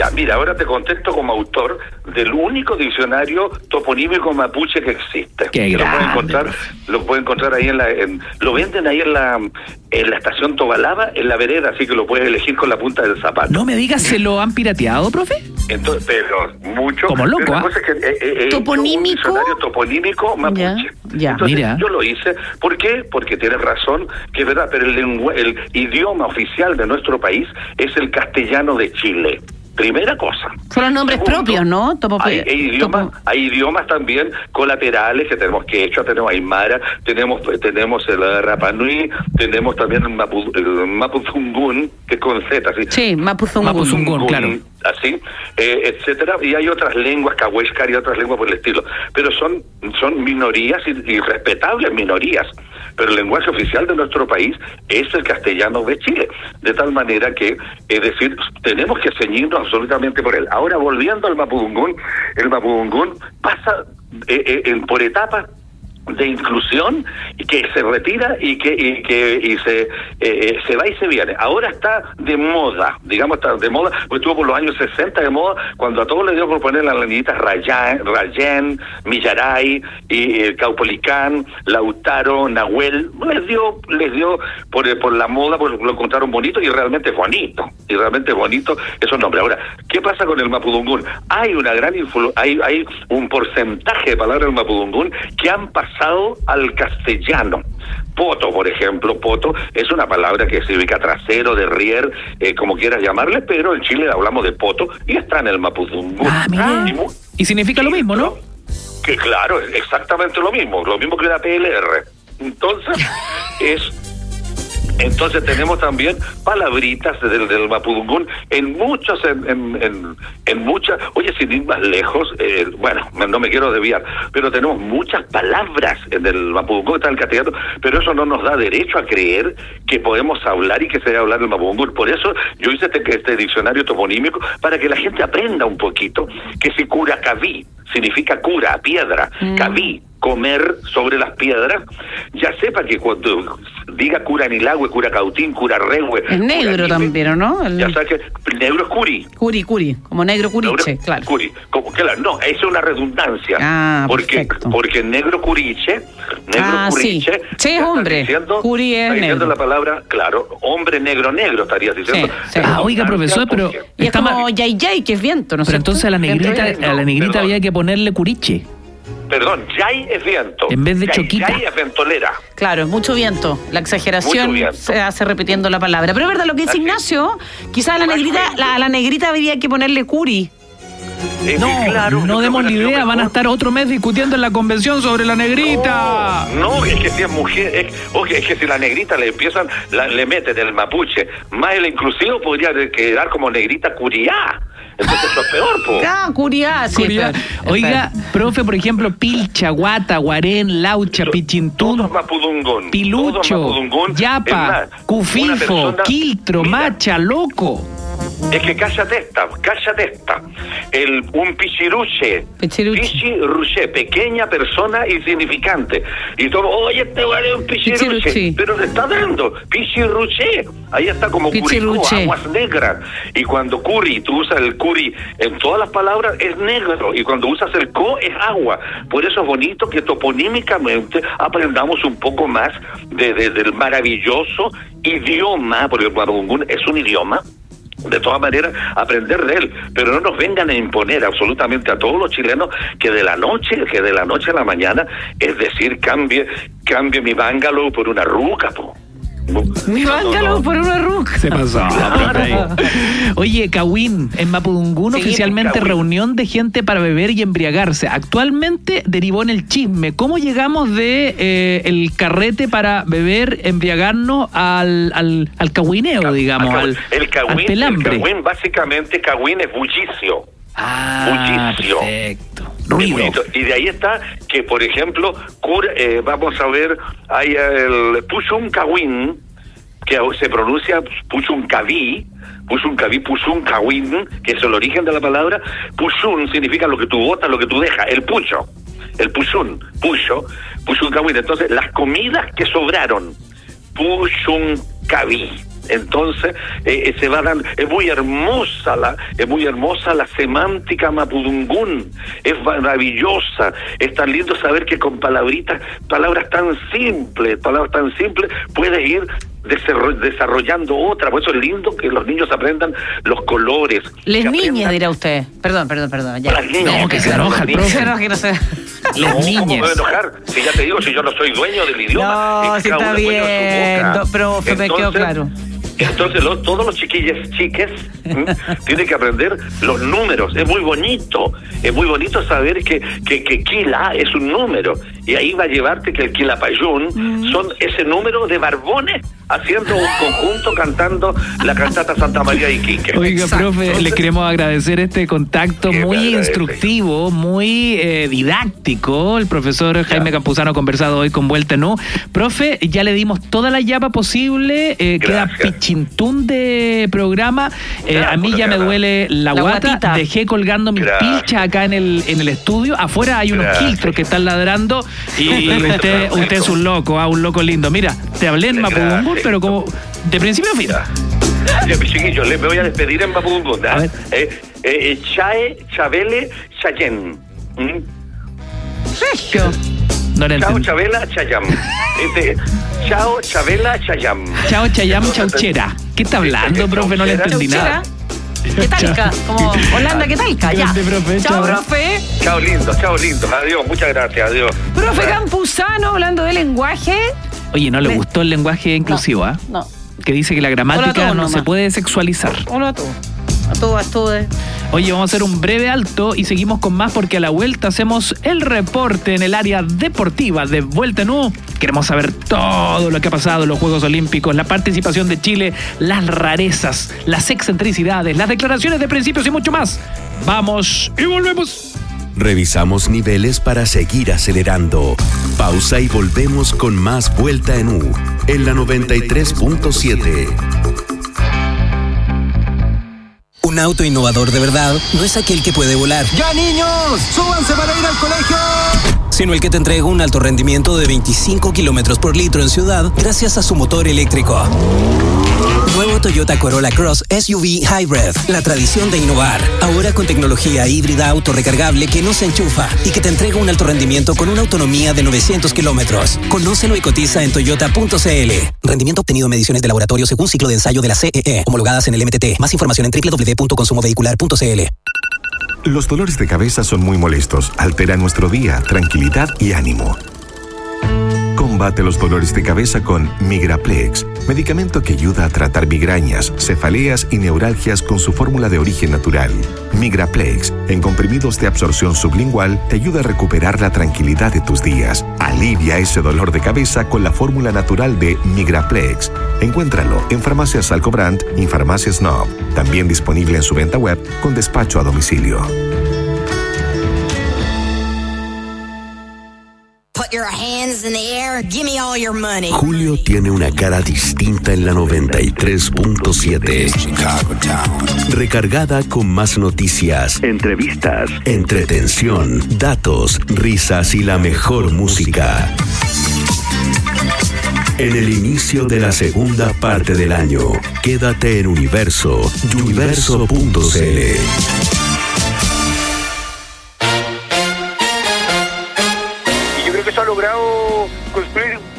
Ya, mira, ahora te contesto como autor del único diccionario toponímico mapuche que existe. Qué Que lo pueden grande, encontrar, lo pueden encontrar ahí en la, en- lo venden ahí en la, en la estación Tobalaba, en la vereda, así que lo puedes elegir con la punta del zapato. No me digas, ¿se lo han pirateado, profe? Entonces, pero mucho. Como loco, ¿ah? es que, eh, eh, hecho Toponímico. Un diccionario toponímico mapuche. Ya, ya. Entonces, Mira. yo lo hice. ¿Por qué? Porque tienes razón, que es verdad, pero el, lengua- el idioma oficial de nuestro país es el castellano de Chile. Primera cosa. Son los nombres Segundo, propios, ¿no? Topo- hay, hay idiomas, topo- hay idiomas también colaterales que tenemos quechua, tenemos aymara, tenemos tenemos el eh, Rapa Nui, tenemos también el, Mapu, el Mapuzungún, que es con Z, ¿sí? Sí, Mapuzungún. Mapuzungún. claro. así, eh, etcétera, y hay otras lenguas, Cahuéscar y otras lenguas por el estilo, pero son son minorías y, y respetables minorías, pero el lenguaje oficial de nuestro país es el castellano de Chile, de tal manera que, es decir, tenemos que ceñirnos absolutamente por él. Ahora, volviendo al Mapudungún, el Mapudungún pasa eh, eh, por etapas de inclusión que se retira y que y que y se eh, eh, se va y se viene. Ahora está de moda, digamos está de moda, porque estuvo por los años 60 de moda cuando a todos les dio por poner las niñitas Rayán, Rayén, Millaray, y eh, Caupolicán, Lautaro, Nahuel, les dio les dio por eh, por la moda, porque lo encontraron bonito y realmente bonito, y realmente bonito esos nombres. Ahora, ¿qué pasa con el Mapudungún? Hay una gran influ hay hay un porcentaje de palabras del Mapudungún que han pasado al castellano. Poto, por ejemplo, poto es una palabra que significa trasero, derrier, eh, como quieras llamarle, pero en Chile hablamos de poto y está en el Mapudungún. Ah, mire. Y significa lo mismo, ¿no? que claro, exactamente lo mismo, lo mismo que la PLR. Entonces, es entonces tenemos también palabritas del, del Mapudungún en muchas, en, en, en, en muchas, oye, sin ir más lejos, eh, bueno, no me quiero desviar, pero tenemos muchas palabras en el Mapudungún, está en el castellano, pero eso no nos da derecho a creer que podemos hablar y que se debe hablar el Mapudungún. Por eso yo hice este, este diccionario toponímico para que la gente aprenda un poquito que si curacaví significa cura, piedra, cabí, comer sobre las piedras, ya sepa que cuando diga cura Nilagüe, cura Cautín, cura Regue... Es negro también, ¿o no? El- Ya sabe que el negro es curi. Curi, curi, como negro curiche, Negro- claro. Curi. Como, claro, no, eso es una redundancia. Ah, porque, perfecto. porque negro curiche, negro Ah, curiche... Sí, hombre. Diciendo, Curi es diciendo negro. la palabra, claro, hombre negro negro estarías diciendo. Sí, sí. Ah, oiga, profesor, pero- Y es como mal. yay yay, que es viento, ¿no Pero entonces a la negrita, a la negrita había que ponerle curiche. Perdón, yay es viento. En vez de Yay- choquita. Yay es ventolera. Claro, es mucho viento. La exageración viento. se hace repitiendo la palabra. Pero es verdad lo que dice Así. Ignacio, quizás a la negrita, la, a la negrita habría que ponerle curi. No, claro, no yo demos ni idea, van a estar otro mes discutiendo en la convención sobre la negrita. No, es que si es mujer, es, oye, es que si la negrita le empiezan, la- le meten el mapuche, más el inclusivo podría quedar como negrita curiá. Entonces eso es peor, po. Ah, curiá, sí. Oiga, profe, por ejemplo, Pilcha, Guata, Guarén, Laucha, Pichintún, Todos mapudungún. todos Pilucho, Yapa, más, Cufifo, persona- Quiltro, Mira, Macha, Loco. Es que cállate esta, cállate esta. El, un pichiruche. Pichiruche. Pichiruche, pequeña persona insignificante. Y todo, oye, este güey es un pichiruche. Pichiruche. Pero le está dando, pichiruche. Ahí está como curicó, aguas negras. Y cuando curi, tú usas el curi en todas las palabras, es negro. Y cuando usas el co, es agua. Por eso es bonito que toponímicamente aprendamos un poco más de, de- del maravilloso idioma, porque el guarungún es un idioma de todas maneras aprender de él, pero no nos vengan a imponer absolutamente a todos los chilenos que de la noche, que de la noche a la mañana, es decir, cambie, cambie mi bungalow por una ruca, po. Mi no, no. por una ruca. Se pasó. Oye, Cawin, en Mapudungún Sí, oficialmente reunión de gente para beber y embriagarse. Actualmente derivó en el chisme. ¿Cómo llegamos de eh, el carrete para beber, embriagarnos al, al, al cahuineo, digamos, al, el al cagüín, el cagüín, básicamente cagüín es bullicio. Ah, Bullicio. perfecto. Ruido. Y de ahí está que, por ejemplo, cura- eh, vamos a ver, hay el Pushun Kawin, que se pronuncia Pushun Kaví, Pushun Kaví, Pushun Kawin, que es el origen de la palabra. Pushun significa lo que tú botas, lo que tú dejas, el pucho. El Pushun, Pucho, Pushun Kawin. Entonces, las comidas que sobraron, Pushun Kaví. Entonces eh, eh, se va dando, es muy hermosa la, es muy hermosa la semántica mapudungún, es maravillosa, es tan lindo saber que con palabritas, palabras tan simples, palabras tan simples, puedes ir desarro- desarrollando otra, por eso es lindo que los niños aprendan los colores. Les niñas, dirá usted. Perdón, perdón, perdón. Ya. Las niñas, No, que se enoja las el profe. No, que no. Las No, ¿cómo me voy a niñas. enojar? Si ya te digo, si yo no soy dueño del idioma. No, está bien, do- profe, me quedó Entonces, claro. Entonces lo- todos los chiquillos, chiques, tienen que aprender los números. Es muy bonito, es muy bonito saber que, que, que Kila es un número. Y ahí va a llevarte que el Quilapayún son ese número de barbones haciendo un conjunto cantando la cantata Santa María y Quique. Oiga, profe, le queremos agradecer este contacto muy instructivo, muy eh, didáctico. El profesor Jaime Campuzano ha conversado hoy con Vuelta No. Profe, ya le dimos toda la llapa posible. eh, queda pichintún de programa. Eh, Ya, a mí ya me duele la, La guata. guatita. Dejé colgando mis Gracias. pilchas acá en el, en el estudio. Afuera hay unos Gracias. quiltros que están ladrando. Y, usted, usted es un loco, ah, un loco lindo. Mira, te hablé en. Mapubumbur, pero como de principio a fin. Mis chiquillos, les voy a despedir en Mapudungun. A ver. Eh, eh, eh, Chae, Chabele, Chayen. ¿Mm? Regio. No Chao, entendí. Chabela, Chayam. Este, chao, Chabela, Chayam. Chao, Chayam, chauchera. ¿Qué está hablando, profe? No le chauchera. entendí nada. ¿Qué talca? Como Holanda, ¿qué talca? Ya. Grande, profe, Chao, chao. profe. Chao, lindo, chao, lindo. Adiós, muchas gracias, adiós. Profe Campuzano, hablando de lenguaje. Oye, no le Le- gustó el lenguaje inclusivo, ¿ah? No. Que dice que la Hola gramática no nomás. se puede sexualizar. Uno a tú. A eh. Oye, vamos a hacer un breve alto y seguimos con más porque a la vuelta hacemos el reporte en el área deportiva de Vuelta en U. Queremos saber todo lo que ha pasado en los Juegos Olímpicos, la participación de Chile, las rarezas, las excentricidades, las declaraciones de principios y mucho más. Vamos y volvemos. Revisamos niveles para seguir acelerando. Pausa y volvemos con más Vuelta en U en la 93.7. Un auto innovador de verdad no es aquel que puede volar, ¡Ya niños! ¡Súbanse para ir al colegio! sino el que te entrega un alto rendimiento de 25 kilómetros por litro en ciudad gracias a su motor eléctrico. Toyota Corolla Cross SUV Hybrid, la tradición de innovar. Ahora con tecnología híbrida autorrecargable que no se enchufa y que te entrega un alto rendimiento con una autonomía de 900 kilómetros. Conócelo y cotiza en toyota.cl. Rendimiento obtenido en mediciones de laboratorio según ciclo de ensayo de la CEE, homologadas en el MTT. Más información en www.consumovehicular.cl. Los dolores de cabeza son muy molestos, alteran nuestro día, tranquilidad y ánimo. Combate los dolores de cabeza con Migraplex, medicamento que ayuda a tratar migrañas, cefaleas y neuralgias con su fórmula de origen natural. Migraplex, en comprimidos de absorción sublingual, te ayuda a recuperar la tranquilidad de tus días. Alivia ese dolor de cabeza con la fórmula natural de Migraplex. Encuéntralo en Farmacias Alcobrand y Farmacias Nob. También disponible en su venta web con despacho a domicilio. Julio tiene una cara distinta en la 93.7. Recargada con más noticias, entrevistas, entretención, datos, risas y la mejor música. En el inicio de la segunda parte del año, quédate en Universo, universo.cl.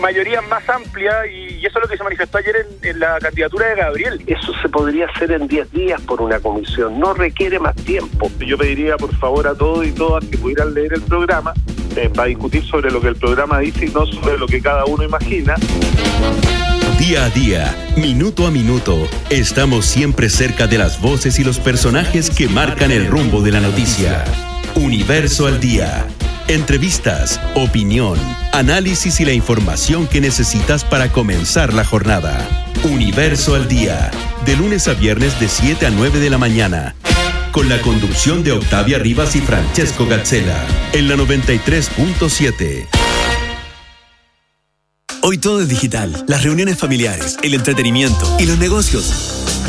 mayorías más amplias y, y eso es lo que se manifestó ayer en, en la candidatura de Gabriel. Eso se podría hacer en 10 días por una comisión, no requiere más tiempo. Yo pediría por favor a todos y todas que pudieran leer el programa eh, para discutir sobre lo que el programa dice y no sobre lo que cada uno imagina. Día a día, minuto a minuto, estamos siempre cerca de las voces y los personajes que marcan el rumbo de la noticia. Universo al día. Entrevistas, opinión, análisis y la información que necesitas para comenzar la jornada. Universo al día. De lunes a viernes de 7 a 9 de la mañana. Con la conducción de Octavia Rivas y Francesco Gazzella. En la 93.7. Hoy todo es digital. Las reuniones familiares, el entretenimiento y los negocios.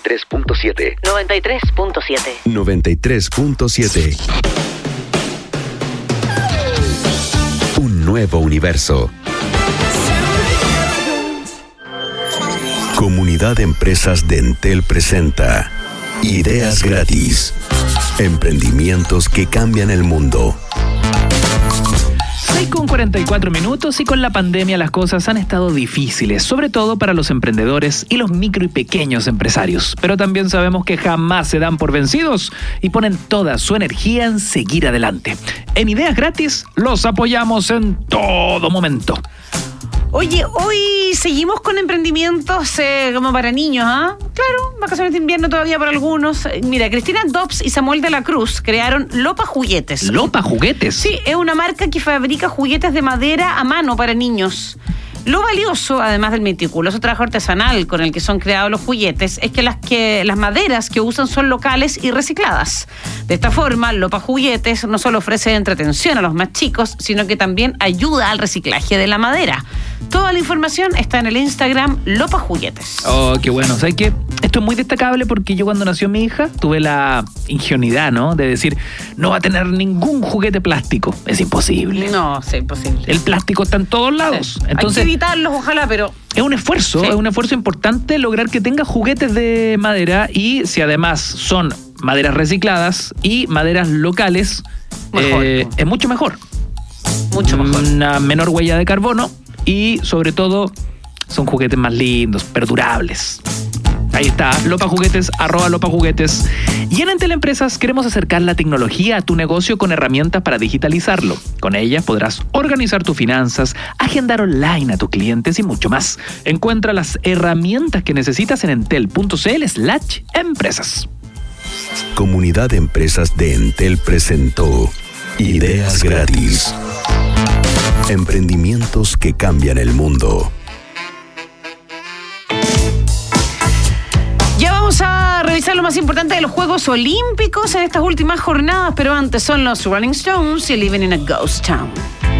93.7. 93.7. 93.7. Un nuevo universo. Comunidad de Empresas de Entel presenta Ideas gratis. Emprendimientos que cambian el mundo. 6 con 44 minutos y con la pandemia las cosas han estado difíciles, sobre todo para los emprendedores y los micro y pequeños empresarios. Pero también sabemos que jamás se dan por vencidos y ponen toda su energía en seguir adelante. En Ideas Gratis los apoyamos en todo momento. Oye, hoy seguimos con emprendimientos eh, como para niños, ¿ah? Claro, vacaciones de invierno todavía para algunos. Eh, Mira, Cristina Dobbs y Samuel de la Cruz crearon Lopa Juguetes. ¿Lopa Juguetes? Sí, es una marca que fabrica juguetes de madera a mano para niños. Lo valioso, además del meticuloso trabajo artesanal con el que son creados los juguetes, es que las, que las maderas que usan son locales y recicladas. De esta forma, Lopa Juguetes no solo ofrece entretención a los más chicos, sino que también ayuda al reciclaje de la madera. Toda la información está en el Instagram Lopa Juguetes. Oh, qué bueno. ¿Sabes qué? Esto es muy destacable porque yo cuando nació mi hija tuve la ingenuidad, ¿no? De decir, no va a tener ningún juguete plástico. Es imposible. No, sí, imposible. El plástico está en todos lados. Entonces, Ojalá, pero es un esfuerzo, Sí. es un esfuerzo importante lograr que tenga juguetes de madera y si además son maderas recicladas y maderas locales, eh, es mucho mejor. mucho mejor. Una menor huella de carbono y sobre todo son juguetes más lindos, perdurables. Ahí está, Lopa Juguetes, arroba Lopa Juguetes. Y en Entel Empresas queremos acercar la tecnología a tu negocio con herramientas para digitalizarlo. Con ellas podrás organizar tus finanzas, agendar online a tus clientes y mucho más. Encuentra las herramientas que necesitas en entel.cl slash empresas. Comunidad de Empresas de Entel presentó Ideas Gratis. Emprendimientos que cambian el mundo. Vamos a revisar lo más importante de los Juegos Olímpicos en estas últimas jornadas, pero antes son los Rolling Stones y Living in a Ghost Town.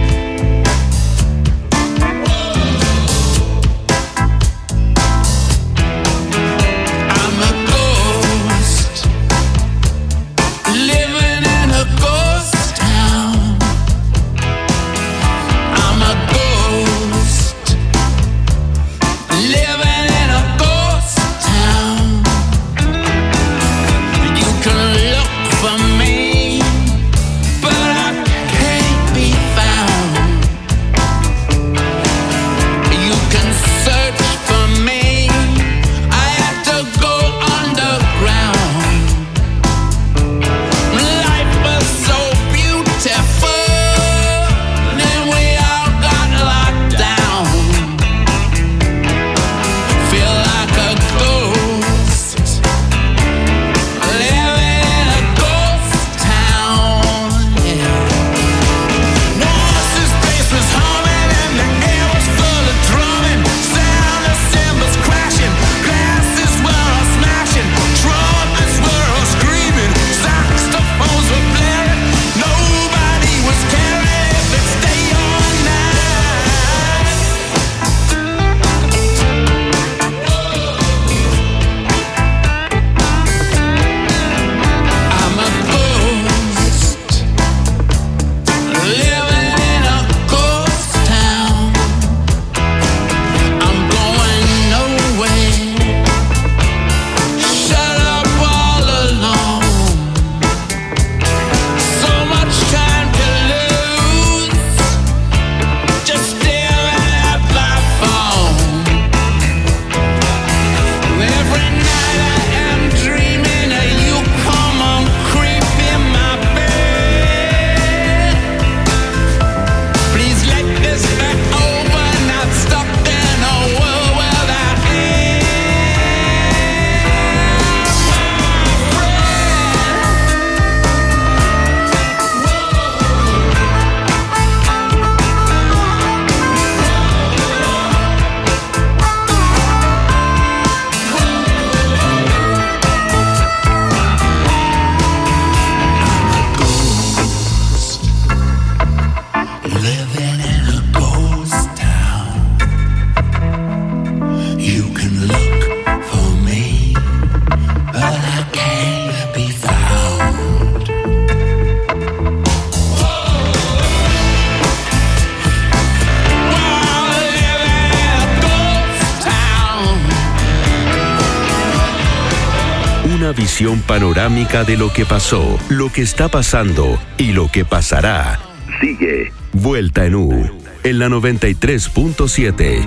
Panorámica de lo que pasó, lo que está pasando y lo que pasará. Sigue Vuelta en U en la 93.7.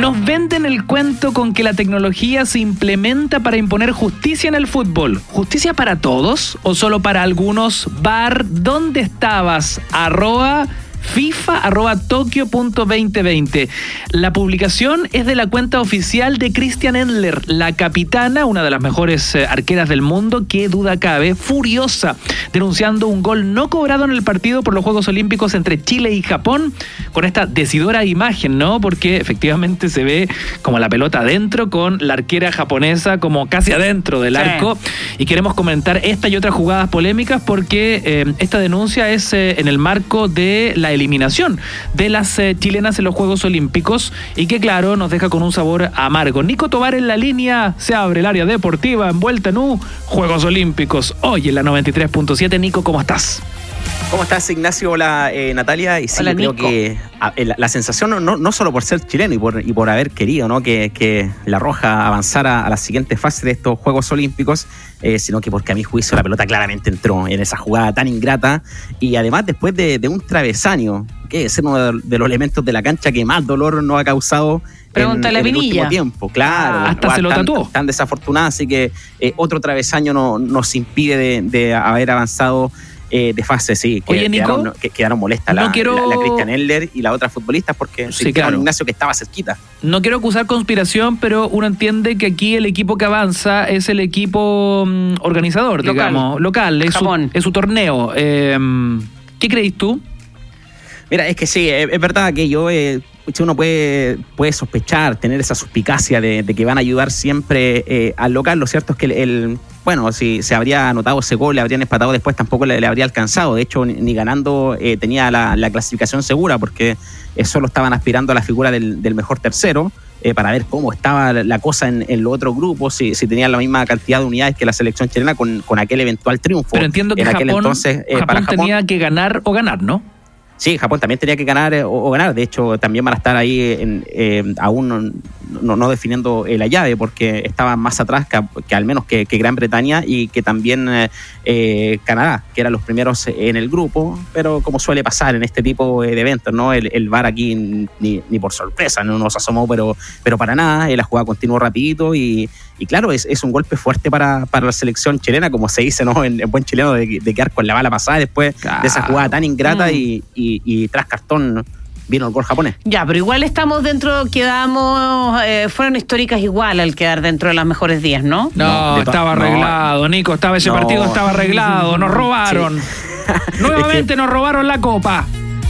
Nos venden el cuento con que la tecnología se implementa para imponer justicia en el fútbol. ¿Justicia para todos o solo para algunos? Bar, ¿dónde estabas? Arroba FIFA arroba Tokio.2020. La publicación es de la cuenta oficial de Christian Endler, la capitana, una de las mejores eh, arqueras del mundo, que duda cabe, furiosa, denunciando un gol no cobrado en el partido por los Juegos Olímpicos entre Chile y Japón, con esta decidora imagen, ¿no? Porque efectivamente se ve como la pelota adentro con la arquera japonesa como casi adentro del Sí. arco. Y queremos comentar esta y otras jugadas polémicas porque eh, esta denuncia es eh, en el marco de la eliminación de las eh, chilenas en los Juegos Olímpicos y que claro nos deja con un sabor amargo. Nico Tobar en la línea, se abre el área deportiva envuelta en U, Juegos Olímpicos, hoy en la 93.7. Nico, ¿cómo estás? ¿Cómo estás, Ignacio? Hola, eh, Natalia. Y sí, Hola, creo Nico. que a- eh, la, la sensación, no, solo por ser chileno y por, y por haber querido ¿no? que, que La Roja avanzara a la siguiente fase de estos Juegos Olímpicos, eh, sino que porque a mi juicio la pelota claramente entró en esa jugada tan ingrata y además después de, de un travesaño, que es uno de, de los elementos de la cancha que más dolor nos ha causado. en- Pregúntale a en el último tiempo, claro. Ah, hasta se lo tan- tatuó. Tan desafortunada, así que eh, otro travesaño no, nos impide de, de haber avanzado eh, de fase, sí. Que Oye, Nico, quedaron, que quedaron molestas no la, quiero- la, la Christian Eller y la otra futbolista porque Sí, sí, claro. Ignacio que estaba cerquita. No quiero acusar conspiración, pero uno entiende que aquí el equipo que avanza es el equipo mm, organizador, Local. digamos, local, es su, Japón. es su torneo. Eh, ¿Qué crees tú? Mira, es que sí, es, es verdad que yo, eh, uno puede, puede sospechar, tener esa suspicacia de, de que van a ayudar siempre eh, al local. Lo cierto es que el, el- bueno, si se habría anotado ese gol, le habrían empatado después, tampoco le, le habría alcanzado. De hecho, ni, ni ganando eh, tenía la, la clasificación segura porque eh, solo estaban aspirando a la figura del, del mejor tercero. eh, para ver cómo estaba la cosa en, en los otros grupos, si, si tenían la misma cantidad de unidades que la selección chilena con, con aquel eventual triunfo. Pero entiendo que en aquel Japón, entonces, eh, Japón para Japón tenía que ganar o ganar, ¿no? Sí, Japón también tenía que ganar eh, o, ganar. De hecho, también van a estar ahí en, eh, aún no, no- definiendo la llave porque estaban más atrás que, que al menos que, que Gran Bretaña y que también eh, eh, Canadá, que eran los primeros en el grupo. Pero como suele pasar en este tipo de eventos, ¿no? El, el VAR aquí ni, ni por sorpresa no nos asomó, pero, pero para nada. eh, La jugada continuó rapidito y, y claro, es, es un golpe fuerte para, para la selección chilena, como se dice ¿no? en, en buen chileno, de, de quedar con la bala pasada después de esa jugada tan ingrata Mm. y, y- y tras cartón vino el gol japonés. Ya, pero igual estamos dentro, quedamos, eh, fueron históricas igual al quedar dentro de las mejores 10, ¿no? No, estaba no. arreglado, Nico, estaba ese No. partido estaba arreglado, nos robaron. Nuevamente nos robaron la copa.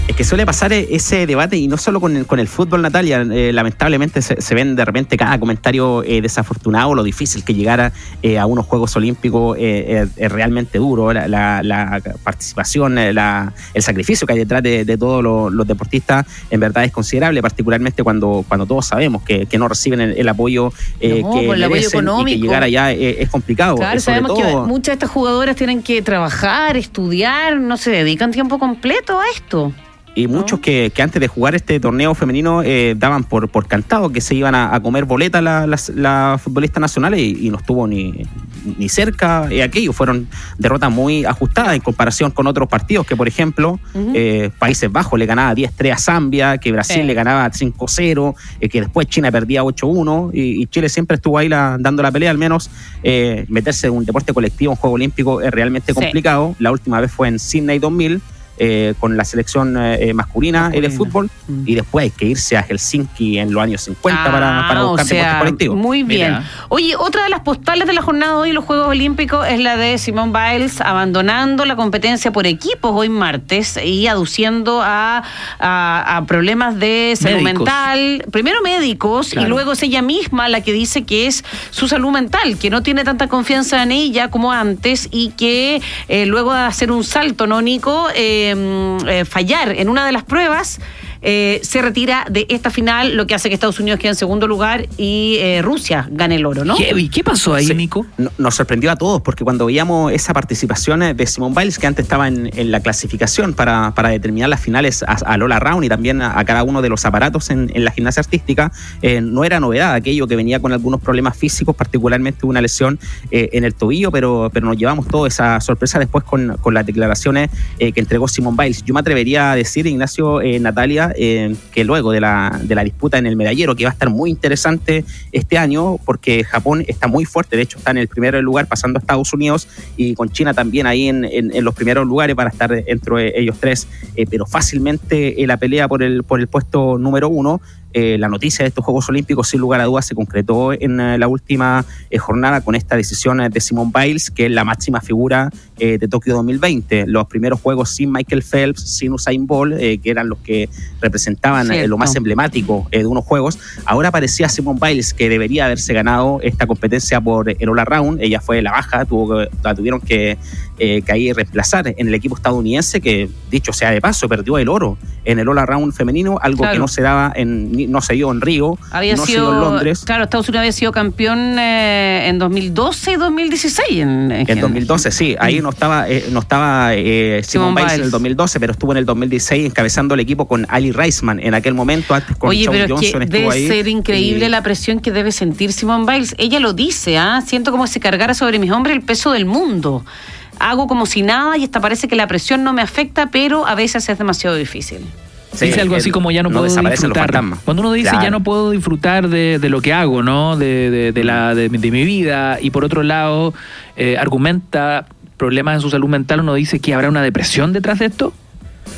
Es que suele pasar ese debate y no solo con el, con el fútbol, Natalia. eh, lamentablemente se, se ven de repente cada comentario eh, desafortunado, lo difícil que llegara eh, a unos Juegos Olímpicos eh, es, realmente duro. La, la- la participación, la- el sacrificio que hay detrás de, de todos los, los deportistas en verdad es considerable, particularmente cuando, cuando todos sabemos que, que no reciben el, el apoyo No, que el apoyo merecen y que económico. llegar allá es complicado. Claro, sabemos que muchas de estas jugadoras tienen que trabajar, estudiar, no se dedican tiempo completo a esto. Y muchos que, que antes de jugar este torneo femenino eh, daban por, por cantado que se iban a, a comer boletas las las futbolistas nacionales y, y no estuvo ni, ni cerca eh, aquello. Fueron derrotas muy ajustadas en comparación con otros partidos que, por ejemplo, eh, Países Bajos le ganaba 10-3 a Zambia, que Brasil Sí. le ganaba 5-0, eh, que después China perdía 8-1 y, y Chile siempre estuvo ahí la- dando la pelea, al menos eh, meterse en un deporte colectivo, un juego olímpico es realmente Sí. complicado. La última vez fue en Sydney 2000 eh, con la selección eh, masculina, eh, de Masculina. fútbol Mm. y después hay que irse a Helsinki en los años 50 para, para Ah, buscar o sea, deporte colectivo. Muy bien. Mira. Oye, otra de las postales de la jornada de hoy, los Juegos Olímpicos, es la de Simone Biles abandonando la competencia por equipos hoy martes y aduciendo a, a- a problemas de salud Médicos. mental. Primero médicos Claro. y luego es ella misma la que dice que es su salud mental, que no tiene tanta confianza en ella como antes y que eh, luego de hacer un salto, ¿no, Nico? Eh, eh, fallar en una de las pruebas eh, se retira de esta final, lo que hace que Estados Unidos quede en segundo lugar y eh, Rusia gane el oro, ¿no? Heavy. ¿Qué pasó ahí, Sí. Nico? No- Nos sorprendió a todos porque cuando veíamos esa participación eh, de Simone Biles, que antes estaba en, en la clasificación para, para determinar las finales a, a Lola Round y también a, a cada uno de los aparatos en, en la gimnasia artística, eh, no era novedad aquello que venía con algunos problemas físicos, particularmente una lesión eh, en el tobillo, pero, pero nos llevamos toda esa sorpresa después con, con las declaraciones eh, que entregó Simone Biles. Yo me atrevería a decir, Ignacio, eh, Eh, que luego de la, de la disputa en el medallero, que va a estar muy interesante este año, porque Japón está muy fuerte, de hecho está en el primer lugar pasando a Estados Unidos y con China también ahí en, en- en los primeros lugares para estar entre ellos tres, eh, pero fácilmente eh, la pelea por el, por el puesto número uno. Eh, la noticia de estos Juegos Olímpicos, sin lugar a dudas, se concretó en eh, la última eh, jornada con esta decisión de Simone Biles, que es la máxima figura de Tokio 2020. Los primeros Juegos sin Michael Phelps, sin Usain Bolt, que eran los que representaban lo más emblemático de unos Juegos. Ahora parecía Simone Biles que debería haberse ganado esta competencia por el All Round. Ella fue la baja, tuvo la tuvieron que, eh, que ahí reemplazar en el equipo estadounidense, que dicho sea de paso, perdió el oro en el All Round femenino, algo Claro. que no se daba en, no se dio en Río, Había no se sido, dio en Londres. claro, Estados Unidos había sido campeón eh, en 2012 y 2016. En, En 2012, sí, ahí no estaba, eh, no estaba eh, Simone Simone Biles en Biles. el 2012, pero estuvo en el 2016 encabezando el equipo con Ali Reisman en aquel momento, antes con Oye, Shawn pero es Johnson que estuvo debe ahí. ser increíble y- la presión que debe sentir Simone Biles. Ella lo dice, ¿ah? Siento como si cargara sobre mis hombros el peso del mundo. Hago como si nada y hasta parece que la presión no me afecta, pero a veces es demasiado difícil. Sí, dice algo así como ya no, no puedo disfrutar. Cuando uno dice Claro. ya no puedo disfrutar de, de lo que hago, ¿no? De, de- de la, de, de mi vida. Y por otro lado, eh, argumenta problemas en su salud mental, uno dice que habrá una depresión detrás de esto.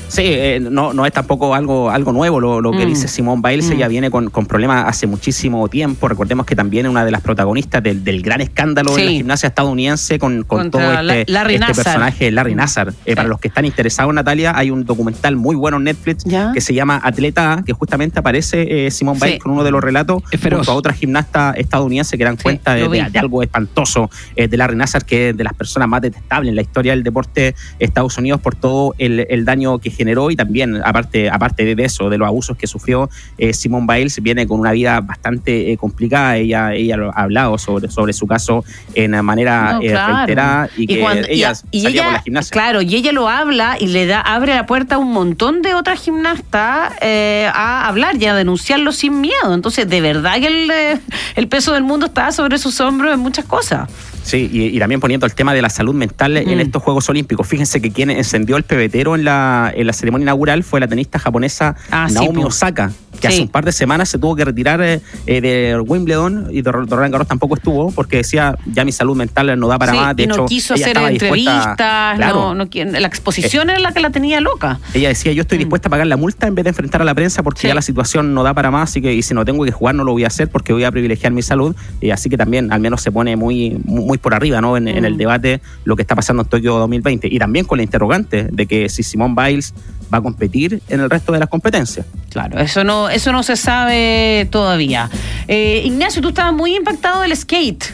Sí, eh, no, no es tampoco algo, algo nuevo lo, lo que Mm. dice Simone Biles. Mm. Ella viene con, con problemas hace muchísimo tiempo. Recordemos que también es una de las protagonistas del, del gran escándalo en la gimnasia estadounidense con, con todo La- este, Larry este personaje, Larry Nassar. Eh, Para los que están interesados, Natalia, hay un documental muy bueno en Netflix ¿Ya? que se llama Atleta A, que justamente aparece eh, Simone Sí. Biles con uno de los relatos junto a otra gimnasta estadounidense que dan cuenta de, algo espantoso eh, de Larry Nassar, que es de las personas más detestables en la historia del deporte de Estados Unidos por todo el, el daño que generó y también, aparte, aparte de eso, de los abusos que sufrió eh, Simone Biles, viene con una vida bastante eh, complicada. Ella, ella lo ha hablado sobre, sobre su caso en manera No, eh, claro. reiterada y, que cuando- ella y salía ella- por la gimnasia. Claro, y ella lo habla y le da, abre la puerta a un montón de otras gimnastas eh, a hablar y a denunciarlo sin miedo. Entonces, de verdad que el, eh, el peso del mundo está sobre sus hombros en muchas cosas. Sí, y, y también poniendo el tema de la salud mental en Mm. estos Juegos Olímpicos. Fíjense que quien encendió el pebetero en la, en la ceremonia inaugural fue la tenista japonesa Ah, Naomi. Osaka, que Sí. hace un par de semanas se tuvo que retirar eh, eh, de Wimbledon y de Ro- de Roland Garros tampoco estuvo porque decía ya mi salud mental no da para Sí, más. De y no hecho, quiso ella hacer entrevistas, Claro. no, no quiere- la exposición era la que la tenía loca. Ella decía, yo estoy dispuesta a pagar la multa en vez de enfrentar a la prensa porque Mm. Ya la situación no da para más, así que y si no tengo que jugar no lo voy a hacer porque voy a privilegiar mi salud. Y así que también al menos se pone muy, muy, muy por arriba ¿no? en, en Mm. el debate lo que está pasando en Tokio 2020. Y también con la interrogante de que si Simone Biles va a competir en el resto de las competencias. Claro, eso no, eso no se sabe todavía. Eh, Ignacio, tú estabas muy impactado del skate.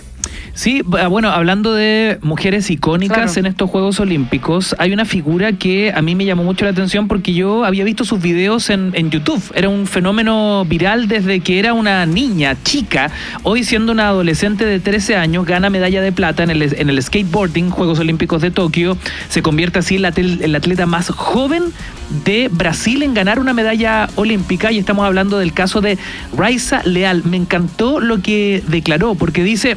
Sí, b- bueno, hablando de mujeres icónicas Claro. en estos Juegos Olímpicos, hay una figura que a mí me llamó mucho la atención porque yo había visto sus videos en, en YouTube. Era un fenómeno viral desde que era una niña, chica. Hoy siendo una adolescente de 13 años, gana medalla de plata en el, en el skateboarding, Juegos Olímpicos de Tokio. Se convierte así en la, tel- la atleta más joven de Brasil en ganar una medalla olímpica. Y estamos hablando del caso de Raisa Leal. Me encantó lo que declaró porque dice...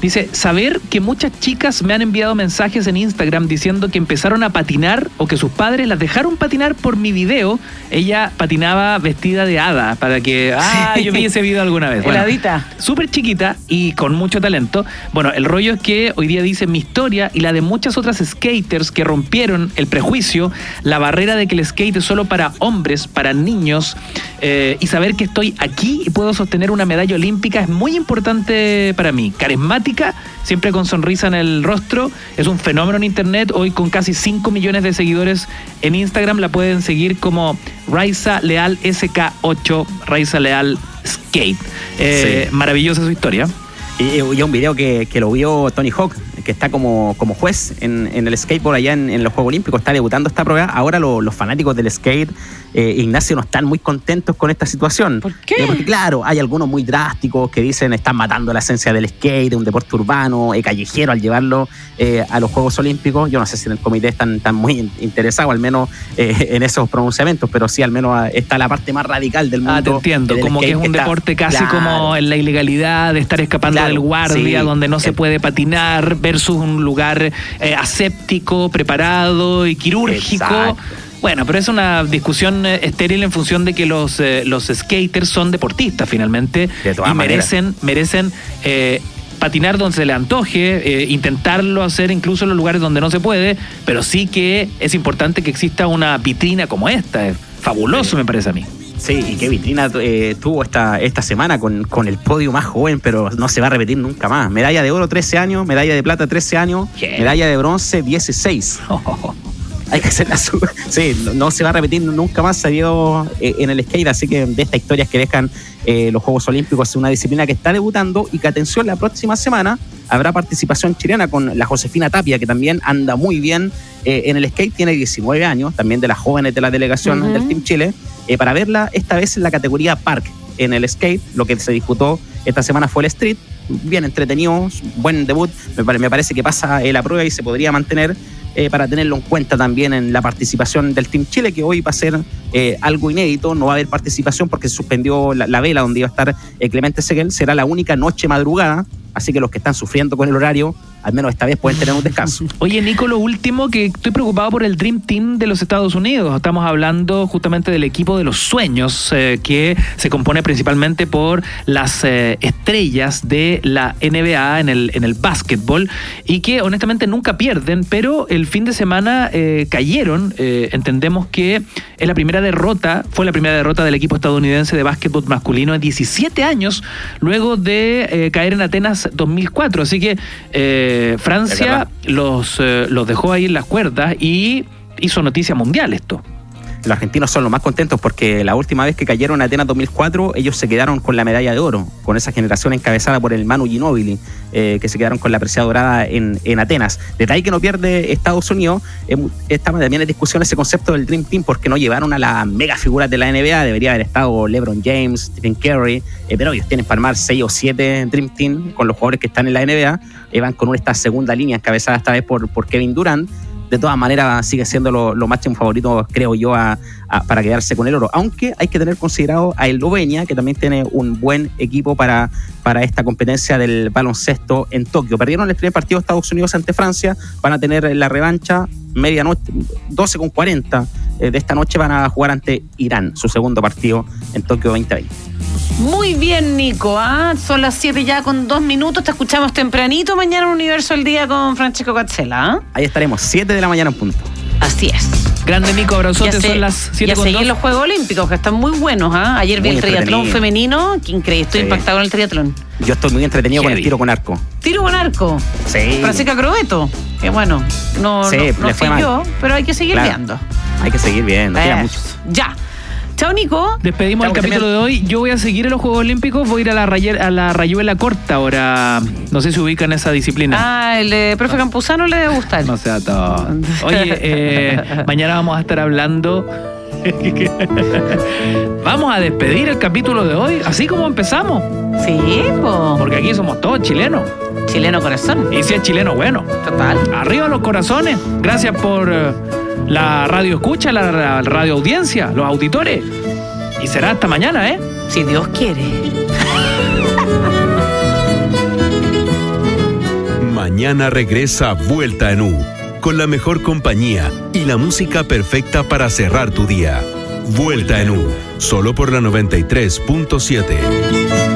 Dice, saber que muchas chicas me han enviado mensajes en Instagram diciendo que empezaron a patinar o que sus padres las dejaron patinar por mi video. Ella patinaba vestida de hada para que, ah, yo vi ese video alguna vez. Bueno, Heladita. súper chiquita y con mucho talento. Bueno, el rollo es que hoy día dice mi historia y la de muchas otras skaters que rompieron el prejuicio, la barrera de que el skate es solo para hombres, para niños, eh, y saber que estoy aquí y puedo sostener una medalla olímpica es muy importante para mí. Carismática, siempre con sonrisa en el rostro, es un fenómeno en internet, hoy con casi 5 millones de seguidores en Instagram, la pueden seguir como Raiza Leal SK8, Raiza Leal Skate. Eh, Sí. Maravillosa su historia. Y, y un video que, que lo vio Tony Hawk, que está como, como juez en, en el skateboard allá en, en los Juegos Olímpicos, está debutando esta prueba. Ahora lo- los fanáticos del skate, eh, Ignacio, no están muy contentos con esta situación. ¿Por qué? porque claro, hay algunos muy drásticos que dicen están matando la esencia del skate, de un deporte urbano, eh, callejero, al llevarlo eh, a los Juegos Olímpicos. Yo no sé si en el comité están, están muy in- interesados, al menos eh, en esos pronunciamientos, pero sí, al menos ah, está la parte más radical del mundo. Ah, te entiendo, como que es un está- deporte casi Claro. como en la ilegalidad de estar escapando Claro, del guardia, sí. donde no se puede patinar, versus un lugar eh, aséptico, preparado y quirúrgico. Exacto. Bueno, pero es una discusión eh, estéril en función de que los, eh, los skaters son deportistas finalmente De todas y maneras. merecen, merecen eh, patinar donde se le antoje, eh, intentarlo hacer incluso en los lugares donde no se puede, pero sí que es importante que exista una vitrina como esta. Es fabuloso, me parece a mí. Sí, y qué vitrina eh, tuvo esta, esta semana con, con el podio más joven, pero no se va a repetir nunca más. Medalla de oro 13 años, medalla de plata 13 años, ¿Qué? medalla de bronce 16. Hay que hacer la su- Sí, no, no se va a repetir nunca más, se dio eh, en el skate, así que de estas historias que dejan eh, los Juegos Olímpicos es una disciplina que está debutando y que atención, la próxima semana habrá participación chilena con la Josefina Tapia, que también anda muy bien eh, en el skate, tiene 19 años, también de las jóvenes de la delegación del Team Chile, eh, para verla esta vez en la categoría Park en el skate, lo que se disputó esta semana fue el street, bien entretenido, buen debut, me, pare- me parece que pasa eh, la prueba y se podría mantener eh, para tenerlo en cuenta también en la participación del Team Chile, que hoy va a ser algo inédito, no va a haber participación porque se suspendió la, la vela donde iba a estar Clemente Seguel, será la única noche madrugada, así que los que están sufriendo con el horario, al menos esta vez pueden tener un descanso. Oye, Nico, lo último que estoy preocupado por el Dream Team de los Estados Unidos. Estamos hablando justamente del equipo de los sueños, eh, que se compone principalmente por las eh, estrellas de la NBA en el, en el básquetbol y que honestamente nunca pierden, pero el fin de semana eh, cayeron. Entendemos que es la primera derrota, fue la primera derrota del equipo estadounidense de básquetbol masculino en 17 años, luego de caer en Atenas 2004. Así que eh, Francia los, eh, los dejó ahí en las cuerdas y hizo noticia mundial esto. Los argentinos son los más contentos porque la última vez que cayeron a Atenas 2004, ellos se quedaron con la medalla de oro, con esa generación encabezada por el Manu Ginóbili, eh, que se quedaron con la preciada dorada en, en Atenas. Detalle que no pierde Estados Unidos, eh, también en discusión ese concepto del Dream Team porque no llevaron a las mega figuras de la NBA, debería haber estado LeBron James, Stephen Curry, eh, pero ellos tienen para armar 6 o 7 Dream Team con los jugadores que están en la NBA, eh, van con esta segunda línea encabezada esta vez por, por Kevin Durant de todas maneras sigue siendo lo, lo máximo favorito, creo yo, a- a- para quedarse con el oro. Aunque hay que tener considerado a Eslovenia, que también tiene un buen equipo para, para esta competencia del baloncesto en Tokio. Perdieron el primer partido de Estados Unidos ante Francia, van a tener la revancha medianoche, 12 con 40 eh, de esta noche van a jugar ante Irán, su segundo partido en Tokio 2020. Muy bien, Nico. ¿ah? Son las 7 ya con dos minutos. Te escuchamos tempranito mañana en Universo el Día con Francesco Catzela. ¿ah? Ahí estaremos, 7 de la mañana en punto. Así es. Grande Nico, abrazote, son las 7 ya con seguí dos. los Juegos Olímpicos, que están muy buenos. ¿ah? Ayer vi Muy el triatlón entretenido. femenino. Qué increíble. Estoy Sí. impactado con el triatlón. Yo estoy muy entretenido con el tiro con arco. Tiro con arco. Sí. Francisca Crobeto. Que bueno, no, Sí, no, no le fue siguió, mal. pero hay que seguir Claro. viendo. Hay que seguir viendo, queda mucho. Ya. Chao, Nico. Despedimos el capítulo de hoy. Yo voy a seguir en los Juegos Olímpicos. Voy a ir a la, raye- a la rayuela corta ahora. No sé si ubican esa disciplina. Ah, el de profe Campuzano le debe gustar. No sea todo. Oye, eh, mañana vamos a estar hablando. vamos a despedir el capítulo de hoy, así como empezamos. Sí, po. Porque aquí somos todos chilenos. Chileno corazón. Y si es chileno, bueno. Total. Arriba los corazones. Gracias por eh, la radio escucha, la, la radio audiencia, los auditores. Y será hasta mañana, ¿eh? Si Dios quiere. Mañana regresa Vuelta en U, con la mejor compañía y la música perfecta para cerrar tu día. Vuelta en U, solo por la 93.7.